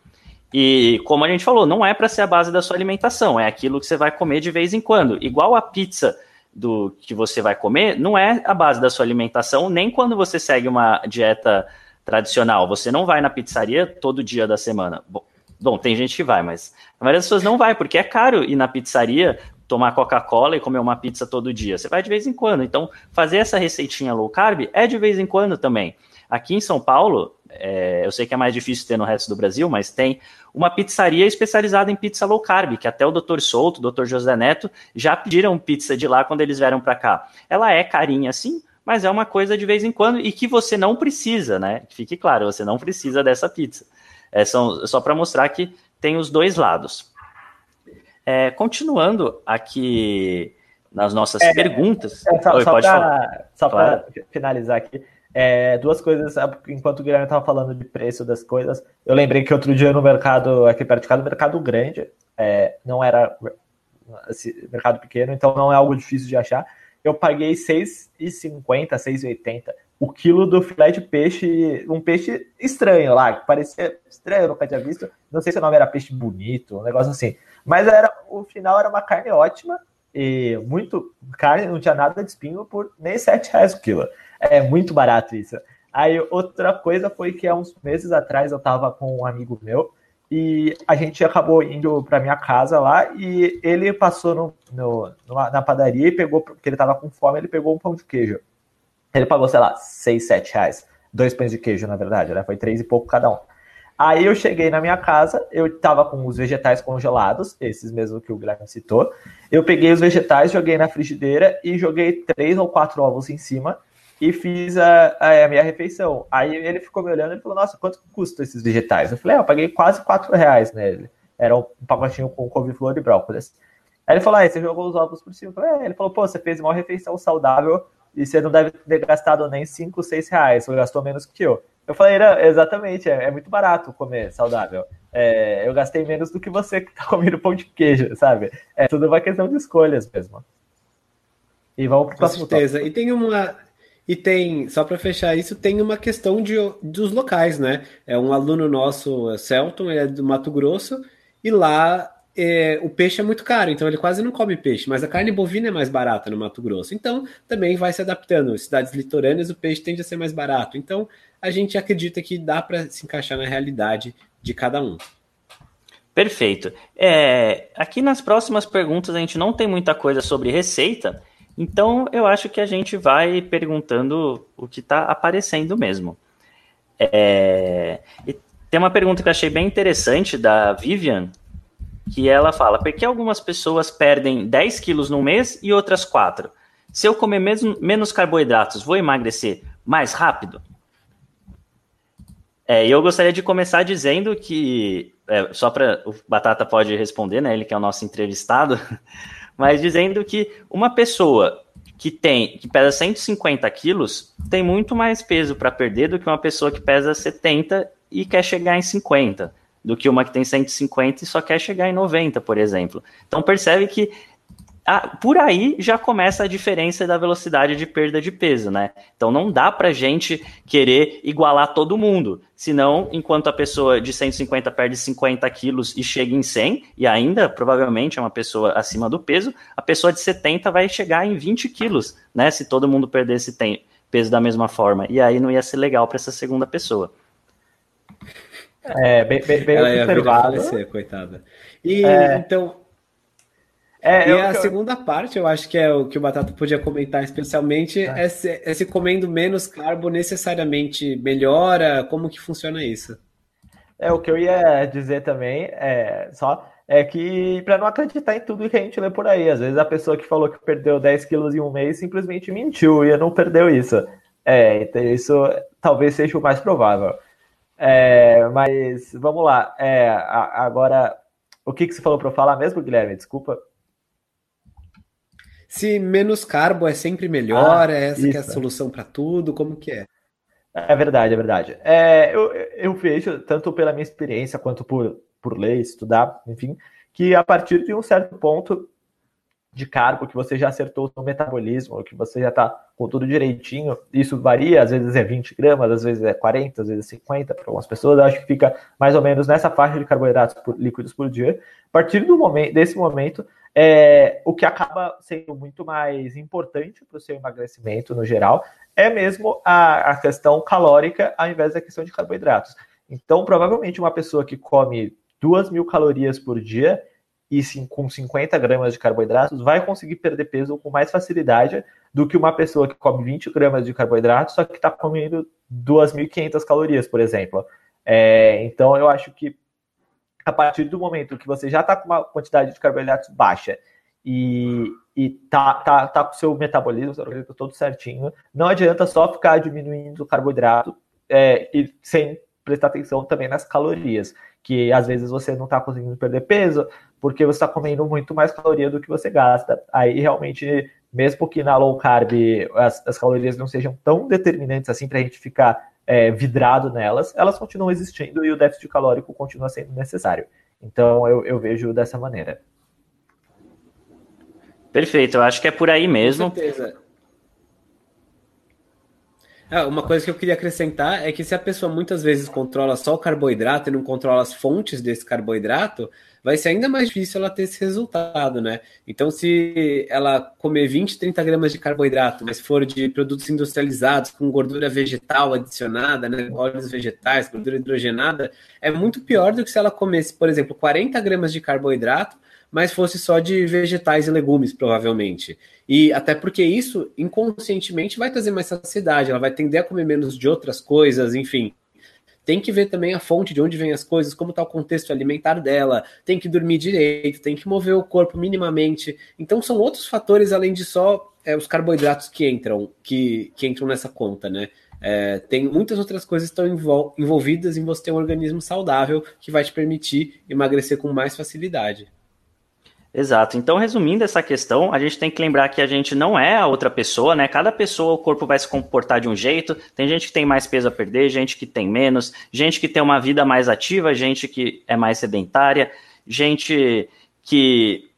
E como a gente falou, não é para ser a base da sua alimentação, é aquilo que você vai comer de vez em quando. Igual a pizza do que você vai comer, não é a base da sua alimentação, nem quando você segue uma dieta tradicional. Você não vai na pizzaria todo dia da semana. Bom, bom, tem gente que vai, mas a maioria das pessoas não vai, porque é caro ir na pizzaria, tomar Coca-Cola e comer uma pizza todo dia. Você vai de vez em quando. Então, fazer essa receitinha low carb é de vez em quando também. Aqui em São Paulo, é, eu sei que é mais difícil ter no resto do Brasil, mas tem uma pizzaria especializada em pizza low carb, que até o Dr. Souto, o Dr. José Neto, já pediram pizza de lá quando eles vieram para cá. Ela é carinha assim, mas é uma coisa de vez em quando e que você não precisa, né? Fique claro, você não precisa dessa pizza. É só, só para mostrar que tem os dois lados. É, continuando aqui nas nossas é, perguntas. É, só, Oi, só para claro. finalizar aqui, é, duas coisas, enquanto o Guilherme estava falando de preço das coisas, eu lembrei que outro dia no mercado, aqui perto de casa, mercado grande, é, não era esse mercado pequeno, então não é algo difícil de achar eu paguei 6,50, 6,80 o quilo do filé de peixe, um peixe estranho lá, que parecia estranho, eu nunca tinha visto. Não sei se o nome era peixe bonito, um negócio assim. Mas era, o final era uma carne ótima e muito carne, não tinha nada de espinho por nem 7 reais o quilo. É muito barato isso. Aí outra coisa foi que há uns meses atrás eu tava com um amigo meu e a gente acabou indo para minha casa lá e ele passou no, no numa, na padaria e pegou, porque ele estava com fome, ele pegou um pão de queijo. Ele pagou, sei lá, 6, 7 reais. Dois pães de queijo, na verdade, né? Foi três e pouco cada um. Aí eu cheguei na minha casa, eu tava com os vegetais congelados, esses mesmo que o Guilherme citou. Eu peguei os vegetais, joguei na frigideira e joguei três ou quatro ovos em cima e fiz a, a, minha refeição. Aí ele ficou me olhando e falou: Nossa, quanto custa esses vegetais? Eu falei: ah, Eu paguei quase 4 reais nele. Era um pacotinho com couve-flor e brócolis. Aí ele falou: Ah, você jogou os ovos por cima? Falei, é. Ele falou: Pô, você fez uma refeição saudável e você não deve ter gastado nem 5, 6 reais. Você gastou menos que eu. Eu falei: Exatamente, é, é muito barato comer saudável. É, eu gastei menos do que você que tá comendo pão de queijo, sabe? É tudo uma questão de escolhas mesmo. E vamos pro próximo. Com certeza. Tópico. E tem uma, e tem, só para fechar isso, tem uma questão de, dos locais, né? É um aluno nosso, é Celton, ele é do Mato Grosso, e lá é, o peixe é muito caro, então ele quase não come peixe, mas a carne bovina é mais barata no Mato Grosso. Então também vai se adaptando. Cidades litorâneas o peixe tende a ser mais barato. Então a gente acredita que dá para se encaixar na realidade de cada um. Perfeito. É, aqui nas próximas perguntas a gente não tem muita coisa sobre receita, então, eu acho que a gente vai perguntando o que está aparecendo mesmo. É... tem uma pergunta que eu achei bem interessante da Vivian, que ela fala: por que algumas pessoas perdem 10 quilos no mês e outras 4? Se eu comer mesmo, menos carboidratos, vou emagrecer mais rápido? É, eu gostaria de começar dizendo que, é, só para o Batata pode responder, né? Ele que é o nosso entrevistado. mas dizendo que uma pessoa que tem que pesa 150 quilos tem muito mais peso para perder do que uma pessoa que pesa 70 e quer chegar em 50, do que uma que tem 150 e só quer chegar em 90, por exemplo. Então percebe que ah, por aí já começa a diferença da velocidade de perda de peso, né? Então não dá pra gente querer igualar todo mundo. Senão, enquanto a pessoa de 150 perde 50 quilos e chega em 100, e ainda provavelmente é uma pessoa acima do peso, a pessoa de 70 vai chegar em 20 quilos, né? Se todo mundo perdesse peso da mesma forma. E aí não ia ser legal para essa segunda pessoa. É, bem, bem, bem Ela ia falecer, coitada. E é... então. É, e a eu... segunda parte, eu acho que é o que o Batata podia comentar especialmente, é. é, se, é se comendo menos carbo necessariamente melhora, como que funciona isso? É, o que eu ia dizer também é só é que para não acreditar em tudo que a gente lê por aí, às vezes a pessoa que falou que perdeu 10 quilos em um mês simplesmente mentiu e não perdeu isso. É, então isso talvez seja o mais provável. É, mas vamos lá. É, agora, o que, que você falou para eu falar mesmo, Guilherme? Desculpa. Se menos carbo é sempre melhor, ah, é essa é a solução para tudo, como que é? É verdade, é verdade. É, eu, eu vejo, tanto pela minha experiência quanto por, por ler, estudar, enfim, que a partir de um certo ponto de carbo que você já acertou o seu metabolismo, que você já está com tudo direitinho. Isso varia, às vezes é 20 gramas, às vezes é 40, às vezes é 50 para algumas pessoas. Acho que fica mais ou menos nessa faixa de carboidratos por, líquidos por dia. A partir do momento, desse momento, é, o que acaba sendo muito mais importante para o seu emagrecimento no geral é mesmo a, a questão calórica ao invés da questão de carboidratos. Então, provavelmente, uma pessoa que come 2 mil calorias por dia e sim, com 50 gramas de carboidratos vai conseguir perder peso com mais facilidade do que uma pessoa que come 20 gramas de carboidratos, só que está comendo 2.500 calorias, por exemplo. É, então, eu acho que a partir do momento que você já está com uma quantidade de carboidratos baixa e, e tá, tá, tá com o seu metabolismo, seu organismo todo certinho, não adianta só ficar diminuindo o carboidrato é, e sem prestar atenção também nas calorias, que às vezes você não está conseguindo perder peso, porque você está comendo muito mais caloria do que você gasta. Aí realmente, mesmo que na low carb as, as calorias não sejam tão determinantes assim para a gente ficar é, vidrado nelas, elas continuam existindo e o déficit calórico continua sendo necessário. Então eu, eu vejo dessa maneira. Perfeito, eu acho que é por aí mesmo. Com certeza. É, uma coisa que eu queria acrescentar é que se a pessoa muitas vezes controla só o carboidrato e não controla as fontes desse carboidrato, vai ser ainda mais difícil ela ter esse resultado, né? Então, se ela comer 20, 30 gramas de carboidrato, mas for de produtos industrializados com gordura vegetal adicionada, né? Óleos vegetais, gordura hidrogenada, é muito pior do que se ela comesse, por exemplo, 40 gramas de carboidrato, mas fosse só de vegetais e legumes, provavelmente. E até porque isso, inconscientemente, vai trazer mais saciedade, ela vai tender a comer menos de outras coisas, enfim tem que ver também a fonte de onde vem as coisas, como está o contexto alimentar dela, tem que dormir direito, tem que mover o corpo minimamente. Então são outros fatores além de só é, os carboidratos que entram, que, que entram nessa conta, né? É, tem muitas outras coisas que estão envol envolvidas em você ter um organismo saudável que vai te permitir emagrecer com mais facilidade. Exato. Então, resumindo essa questão, a gente tem que lembrar que a gente não é a outra pessoa, né? Cada pessoa, o corpo vai se comportar de um jeito. Tem gente que tem mais peso a perder, gente que tem menos, gente que tem uma vida mais ativa, gente que é mais sedentária, gente que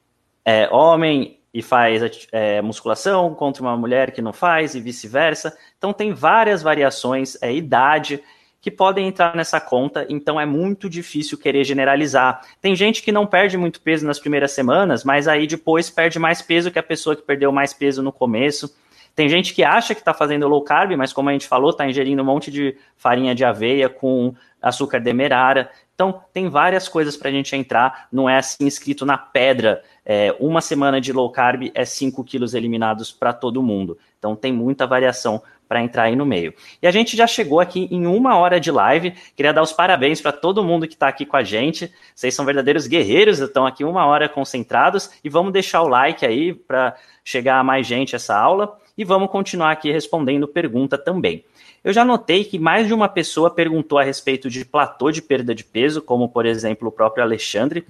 é homem e faz é, musculação contra uma mulher que não faz e vice-versa. Então, tem várias variações, é idade que podem entrar nessa conta, então é muito difícil querer generalizar. Tem gente que não perde muito peso nas primeiras semanas, mas aí depois perde mais peso que a pessoa que perdeu mais peso no começo. Tem gente que acha que está fazendo low carb, mas como a gente falou, está ingerindo um monte de farinha de aveia com açúcar demerara. Então, tem várias coisas para a gente entrar, não é assim escrito na pedra. É, uma semana de low carb é 5 quilos eliminados para todo mundo. Então, tem muita variação para entrar aí no meio. E a gente já chegou aqui em uma hora de live. Queria dar os parabéns para todo mundo que está aqui com a gente. Vocês são verdadeiros guerreiros, estão aqui uma hora concentrados. E vamos deixar o like aí para chegar a mais gente essa aula. E vamos continuar aqui respondendo pergunta também. Eu já notei que mais de uma pessoa perguntou a respeito de platô de perda de peso, como por exemplo o próprio Alexandre.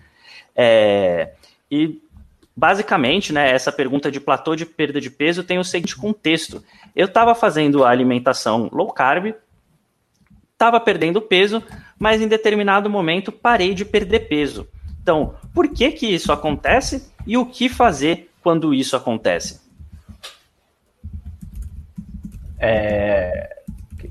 É, e basicamente, né, essa pergunta de platô de perda de peso tem o seguinte contexto. Eu estava fazendo a alimentação low carb, estava perdendo peso, mas em determinado momento parei de perder peso. Então, por que que isso acontece e o que fazer quando isso acontece? É,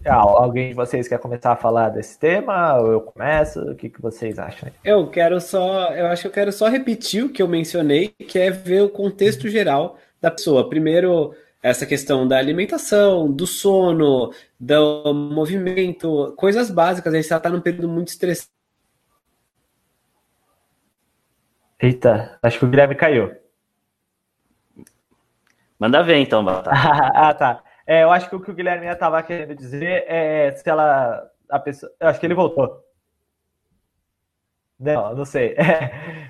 ah, alguém de vocês quer começar a falar desse tema? Ou eu começo? O que, que vocês acham? Eu quero só. Eu acho que eu quero só repetir o que eu mencionei, que é ver o contexto geral da pessoa. Primeiro, essa questão da alimentação, do sono, do movimento, coisas básicas. A gente está num período muito estressado. Eita, acho que o Guilherme caiu. Manda ver então, Batata. ah, tá. É, eu acho que o que o Guilherme estava querendo dizer é se ela. A pessoa, eu acho que ele voltou. Não, não sei.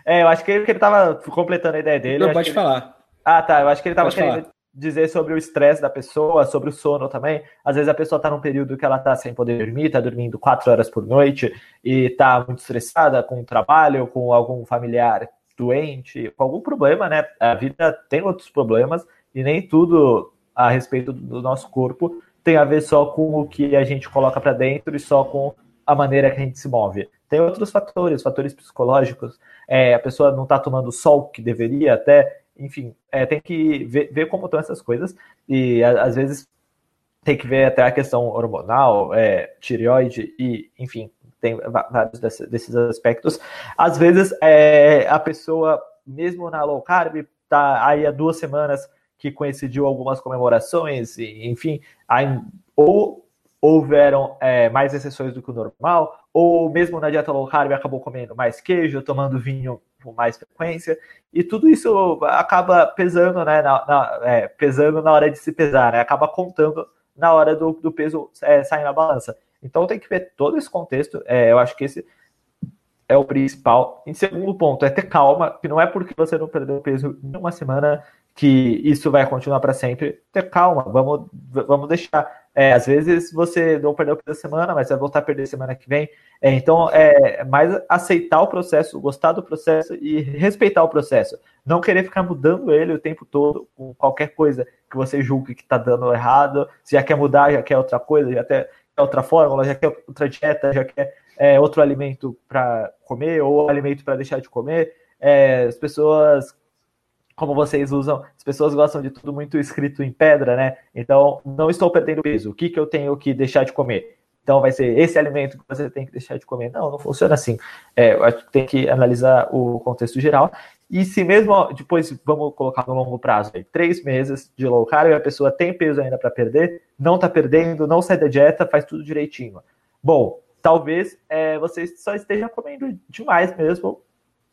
É, eu acho que ele estava completando a ideia dele. Não, pode falar. Ele... Ah, tá. Eu acho que ele estava querendo falar. dizer sobre o estresse da pessoa, sobre o sono também. Às vezes a pessoa está num período que ela está sem poder dormir, está dormindo quatro horas por noite e está muito estressada com o trabalho, com algum familiar doente, com algum problema, né? A vida tem outros problemas e nem tudo a respeito do nosso corpo tem a ver só com o que a gente coloca para dentro e só com a maneira que a gente se move. Tem outros fatores, fatores psicológicos. É, a pessoa não está tomando sol que deveria, até, enfim, é, tem que ver, ver, como estão essas coisas. E às vezes tem que ver até a questão hormonal, é, tireoide e, enfim, tem vários desses aspectos. Às vezes é, a pessoa, mesmo na low carb, tá aí há duas semanas que coincidiu algumas comemorações, enfim, aí, ou houveram é, mais exceções do que o normal, ou mesmo na dieta low carb acabou comendo mais queijo, tomando vinho com mais frequência, e tudo isso acaba pesando, né, na, na é, pesando na hora de se pesar, né, acaba contando na hora do, do peso é, sair na balança. Então tem que ver todo esse contexto, é, eu acho que esse é o principal. Em segundo ponto, é ter calma, que não é porque você não perdeu peso em uma semana que isso vai continuar para sempre, ter calma, vamos, vamos deixar. É, às vezes você não perdeu pela semana, mas vai voltar a perder semana que vem. É, então, é mais aceitar o processo, gostar do processo e respeitar o processo. Não querer ficar mudando ele o tempo todo com qualquer coisa que você julgue que está dando errado. Se já quer mudar, já quer outra coisa, já quer outra fórmula, já quer outra dieta, já quer é, outro alimento para comer ou alimento para deixar de comer. É, as pessoas como vocês usam, as pessoas gostam de tudo muito escrito em pedra, né? Então, não estou perdendo peso. O que, que eu tenho que deixar de comer? Então, vai ser esse alimento que você tem que deixar de comer. Não, não funciona assim. É, acho que tem que analisar o contexto geral. E se mesmo depois, vamos colocar no longo prazo, aí, três meses de low carb, a pessoa tem peso ainda para perder, não está perdendo, não sai da dieta, faz tudo direitinho. Bom, talvez é, você só esteja comendo demais mesmo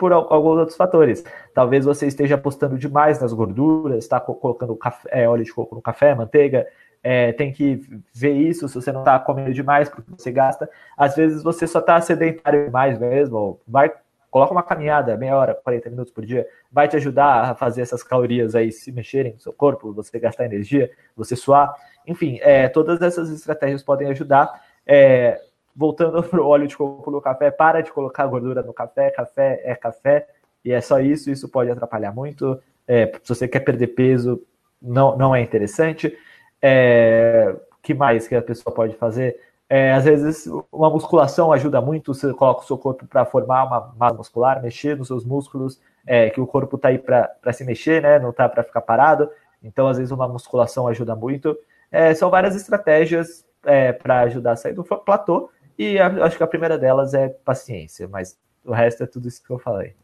por alguns outros fatores. Talvez você esteja apostando demais nas gorduras, está colocando café, é, óleo de coco no café, manteiga. É, tem que ver isso se você não está comendo demais porque você gasta. Às vezes você só está sedentário demais mesmo. Vai, coloca uma caminhada, meia hora, 40 minutos por dia, vai te ajudar a fazer essas calorias aí se mexerem no seu corpo, você gastar energia, você suar. Enfim, é, todas essas estratégias podem ajudar. É, voltando para o óleo de coco no café, para de colocar gordura no café, café é café, e é só isso, isso pode atrapalhar muito. É, se você quer perder peso, não, não é interessante. É, que mais que a pessoa pode fazer? É, às vezes, uma musculação ajuda muito, você coloca o seu corpo para formar uma massa muscular, mexer nos seus músculos, é, que o corpo está aí para se mexer, né? não está para ficar parado. Então, às vezes, uma musculação ajuda muito. É, são várias estratégias é, para ajudar a sair do platô. E a, acho que a primeira delas é paciência, mas o resto é tudo isso que eu falei.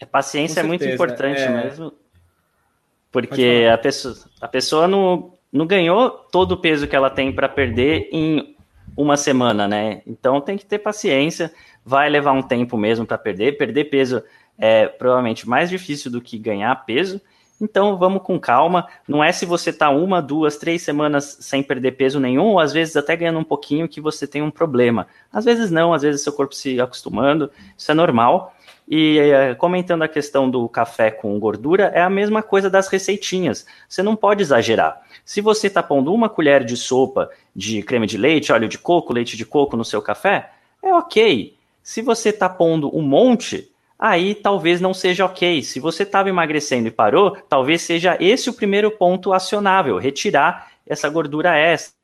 É, paciência é muito importante é... mesmo, porque a pessoa, a pessoa não, não ganhou todo o peso que ela tem para perder em uma semana, né? Então tem que ter paciência, vai levar um tempo mesmo para perder. Perder peso é provavelmente mais difícil do que ganhar peso. Então vamos com calma. Não é se você está uma, duas, três semanas sem perder peso nenhum, ou às vezes até ganhando um pouquinho que você tem um problema. Às vezes não, às vezes seu corpo se acostumando, isso é normal. E é, comentando a questão do café com gordura, é a mesma coisa das receitinhas. Você não pode exagerar. Se você está pondo uma colher de sopa de creme de leite, óleo de coco, leite de coco no seu café, é ok. Se você está pondo um monte, aí talvez não seja ok. Se você estava emagrecendo e parou, talvez seja esse o primeiro ponto acionável, retirar essa gordura extra.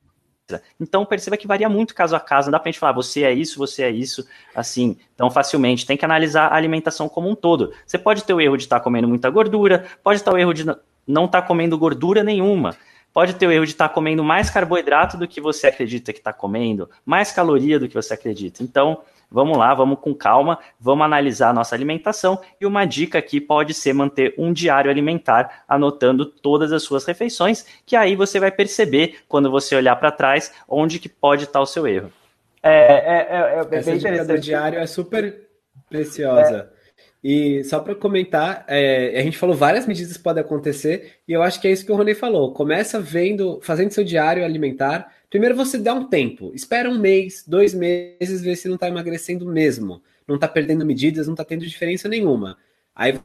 Então perceba que varia muito caso a caso, não dá pra gente falar você é isso, você é isso, assim, tão facilmente. Tem que analisar a alimentação como um todo. Você pode ter o erro de estar tá comendo muita gordura, pode ter o erro de não estar tá comendo gordura nenhuma. Pode ter o erro de estar tá comendo mais carboidrato do que você acredita que está comendo, mais caloria do que você acredita. Então, Vamos lá, vamos com calma, vamos analisar a nossa alimentação e uma dica aqui pode ser manter um diário alimentar, anotando todas as suas refeições, que aí você vai perceber quando você olhar para trás onde que pode estar o seu erro. É, é, é, é, é Essa bem interessante. do diário é super preciosa. E só para comentar, é, a gente falou várias medidas que podem acontecer, e eu acho que é isso que o Rony falou. Começa vendo, fazendo seu diário alimentar. Primeiro você dá um tempo, espera um mês, dois meses, ver se não está emagrecendo mesmo. Não está perdendo medidas, não está tendo diferença nenhuma. Aí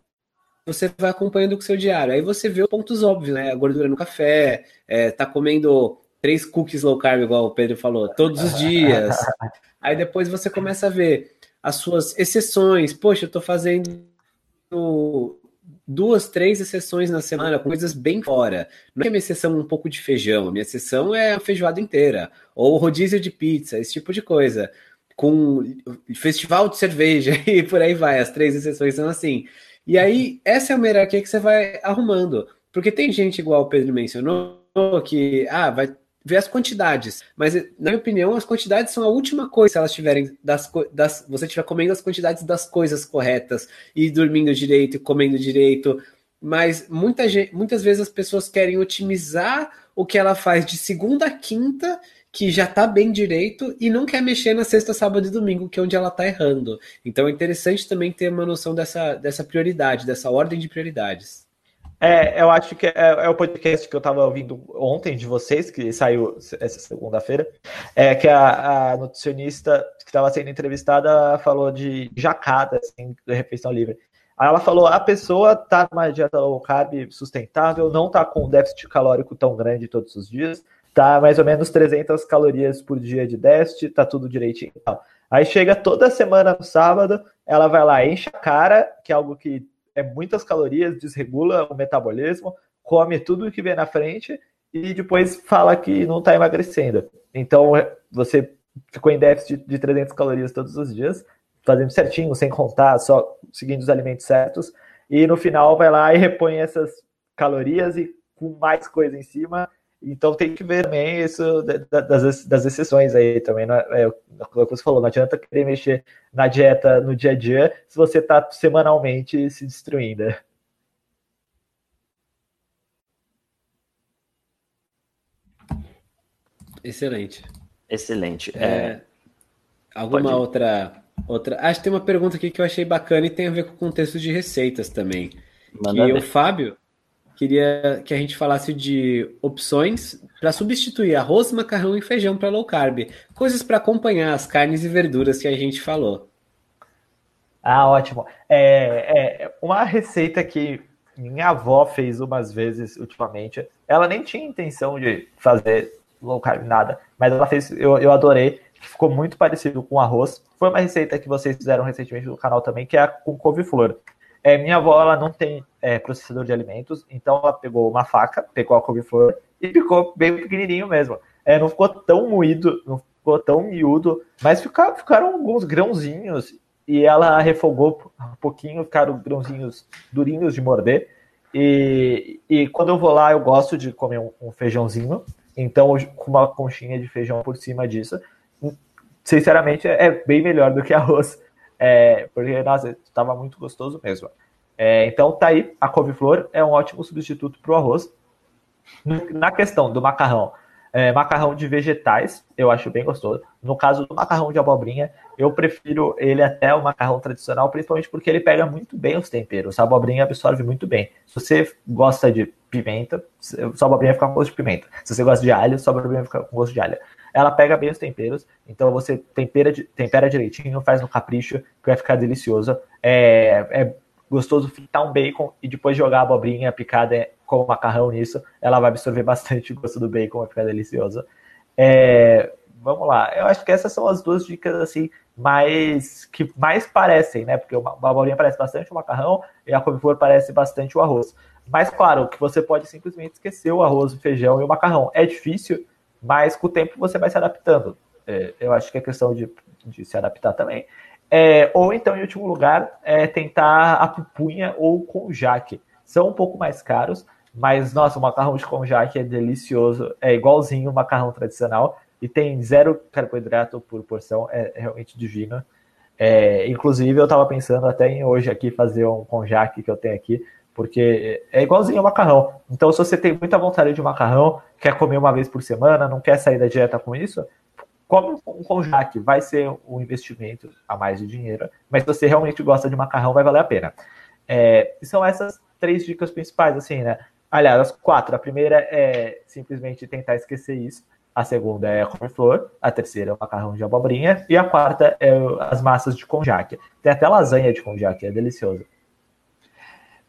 você vai acompanhando com o seu diário. Aí você vê os pontos óbvios, né? A gordura no café, é, tá comendo três cookies low carb, igual o Pedro falou, todos os dias. Aí depois você começa a ver as suas exceções. Poxa, eu tô fazendo duas, três exceções na semana, coisas bem fora. Não é minha exceção um pouco de feijão, minha exceção é a feijoada inteira, ou rodízio de pizza, esse tipo de coisa. Com festival de cerveja e por aí vai, as três exceções são assim. E aí, essa é uma hierarquia que você vai arrumando. Porque tem gente, igual o Pedro mencionou, que ah, vai ver as quantidades. Mas, na minha opinião, as quantidades são a última coisa se elas tiverem das, das você estiver comendo as quantidades das coisas corretas e dormindo direito e comendo direito. Mas muita muitas vezes as pessoas querem otimizar o que ela faz de segunda a quinta que já está bem direito e não quer mexer na sexta, sábado e domingo, que é onde ela está errando. Então é interessante também ter uma noção dessa, dessa prioridade, dessa ordem de prioridades. É, eu acho que é, é o podcast que eu estava ouvindo ontem de vocês, que saiu essa segunda-feira, é que a, a nutricionista que estava sendo entrevistada falou de jacada, assim, de refeição livre. Aí ela falou: a pessoa está numa dieta low carb sustentável, não está com um déficit calórico tão grande todos os dias, tá mais ou menos 300 calorias por dia de déficit, tá tudo direitinho. Aí chega toda semana no sábado, ela vai lá, enche a cara, que é algo que é muitas calorias, desregula o metabolismo, come tudo que vem na frente e depois fala que não está emagrecendo. Então você ficou em déficit de 300 calorias todos os dias, fazendo certinho, sem contar, só seguindo os alimentos certos, e no final vai lá e repõe essas calorias e com mais coisa em cima então tem que ver também isso das, das exceções aí também. Não é, é, o que você falou, não adianta querer mexer na dieta no dia a dia se você está semanalmente se destruindo. Excelente. Excelente. É, é... Alguma Pode... outra, outra. Acho que tem uma pergunta aqui que eu achei bacana e tem a ver com o contexto de receitas também. Manda que o Fábio queria que a gente falasse de opções para substituir arroz, macarrão e feijão para low carb. Coisas para acompanhar as carnes e verduras que a gente falou. Ah, ótimo. É, é, uma receita que minha avó fez umas vezes ultimamente. Ela nem tinha intenção de fazer low carb nada, mas ela fez, eu, eu adorei. Ficou muito parecido com arroz. Foi uma receita que vocês fizeram recentemente no canal também, que é com couve-flor. É, minha avó ela não tem é, processador de alimentos, então ela pegou uma faca, pegou a couve-flor e ficou bem pequenininho mesmo. É, não ficou tão moído, não ficou tão miúdo, mas ficaram, ficaram alguns grãozinhos e ela refogou um pouquinho, ficaram grãozinhos durinhos de morder. E, e quando eu vou lá, eu gosto de comer um, um feijãozinho, então com uma conchinha de feijão por cima disso. Sinceramente, é bem melhor do que arroz. É, porque, nossa, estava muito gostoso mesmo. É, então, tá aí, a couve-flor é um ótimo substituto para o arroz. Na questão do macarrão, é, macarrão de vegetais, eu acho bem gostoso. No caso do macarrão de abobrinha, eu prefiro ele até o macarrão tradicional, principalmente porque ele pega muito bem os temperos. A abobrinha absorve muito bem. Se você gosta de pimenta, sua abobrinha fica com gosto de pimenta. Se você gosta de alho, sua abobrinha fica com gosto de alho ela pega bem os temperos, então você tempera, tempera direitinho, faz no capricho, que vai ficar delicioso. É, é gostoso fritar um bacon e depois jogar a abobrinha picada com o macarrão nisso, ela vai absorver bastante o gosto do bacon, vai ficar delicioso. É, vamos lá, eu acho que essas são as duas dicas assim mais que mais parecem, né? Porque a abobrinha parece bastante o macarrão e a couve-flor parece bastante o arroz. Mas claro, que você pode simplesmente esquecer o arroz, o feijão e o macarrão. É difícil, mas com o tempo você vai se adaptando. É, eu acho que é questão de, de se adaptar também. É, ou então, em último lugar, é tentar a pupunha ou conjaque. São um pouco mais caros, mas nossa, o macarrão de conjaque é delicioso, é igualzinho o macarrão tradicional e tem zero carboidrato por porção, é, é realmente divino. É, inclusive, eu estava pensando até em hoje aqui fazer um conjaque que eu tenho aqui, porque é igualzinho ao macarrão. Então, se você tem muita vontade de macarrão, quer comer uma vez por semana, não quer sair da dieta com isso, come um conjaque, vai ser um investimento a mais de dinheiro, mas se você realmente gosta de macarrão, vai valer a pena. É, são essas três dicas principais, assim, né? Aliás, as quatro. A primeira é simplesmente tentar esquecer isso. A segunda é couve-flor, a terceira é o macarrão de abobrinha e a quarta é as massas de conjaque. Tem até lasanha de conjaque, é delicioso.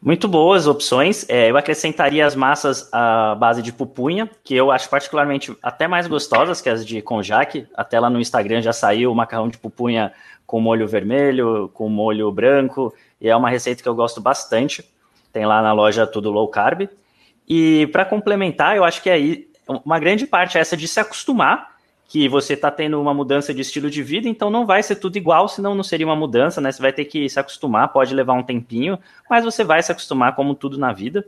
Muito boas opções. É, eu acrescentaria as massas à base de pupunha, que eu acho particularmente até mais gostosas que as de conjaque. Até lá no Instagram já saiu o macarrão de pupunha com molho vermelho, com molho branco, e é uma receita que eu gosto bastante. Tem lá na loja tudo low carb. E para complementar, eu acho que aí uma grande parte é essa de se acostumar que você está tendo uma mudança de estilo de vida, então não vai ser tudo igual, senão não seria uma mudança, né? Você vai ter que se acostumar, pode levar um tempinho, mas você vai se acostumar como tudo na vida.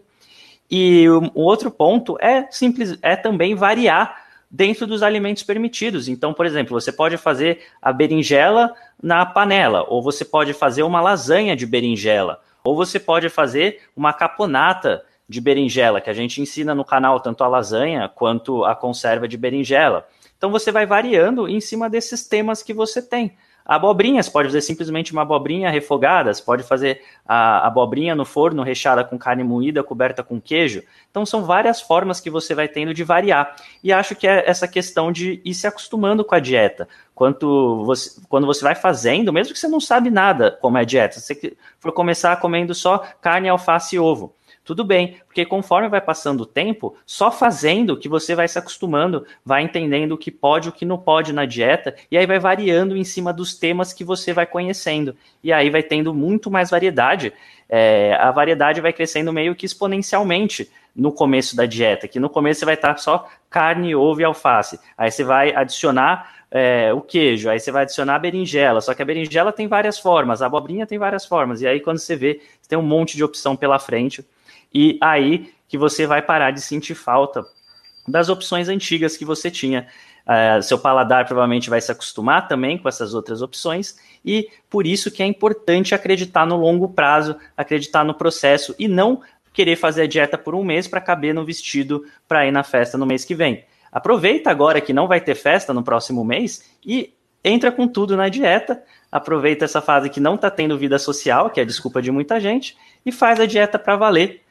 E o outro ponto é simples, é também variar dentro dos alimentos permitidos. Então, por exemplo, você pode fazer a berinjela na panela, ou você pode fazer uma lasanha de berinjela, ou você pode fazer uma caponata de berinjela, que a gente ensina no canal tanto a lasanha quanto a conserva de berinjela. Então você vai variando em cima desses temas que você tem. Abobrinhas, pode fazer simplesmente uma abobrinha refogada, você pode fazer a abobrinha no forno recheada com carne moída, coberta com queijo. Então são várias formas que você vai tendo de variar. E acho que é essa questão de ir se acostumando com a dieta. Quanto você, quando você vai fazendo, mesmo que você não sabe nada como é a dieta, se você for começar comendo só carne, alface e ovo, tudo bem, porque conforme vai passando o tempo, só fazendo que você vai se acostumando, vai entendendo o que pode o que não pode na dieta, e aí vai variando em cima dos temas que você vai conhecendo. E aí vai tendo muito mais variedade. É, a variedade vai crescendo meio que exponencialmente no começo da dieta, que no começo você vai estar só carne, ovo e alface. Aí você vai adicionar é, o queijo, aí você vai adicionar a berinjela, só que a berinjela tem várias formas, a abobrinha tem várias formas, e aí quando você vê, você tem um monte de opção pela frente e aí que você vai parar de sentir falta das opções antigas que você tinha. Uh, seu paladar provavelmente vai se acostumar também com essas outras opções, e por isso que é importante acreditar no longo prazo, acreditar no processo e não querer fazer a dieta por um mês para caber no vestido para ir na festa no mês que vem. Aproveita agora que não vai ter festa no próximo mês e entra com tudo na dieta. Aproveita essa fase que não está tendo vida social, que é a desculpa de muita gente, e faz a dieta para valer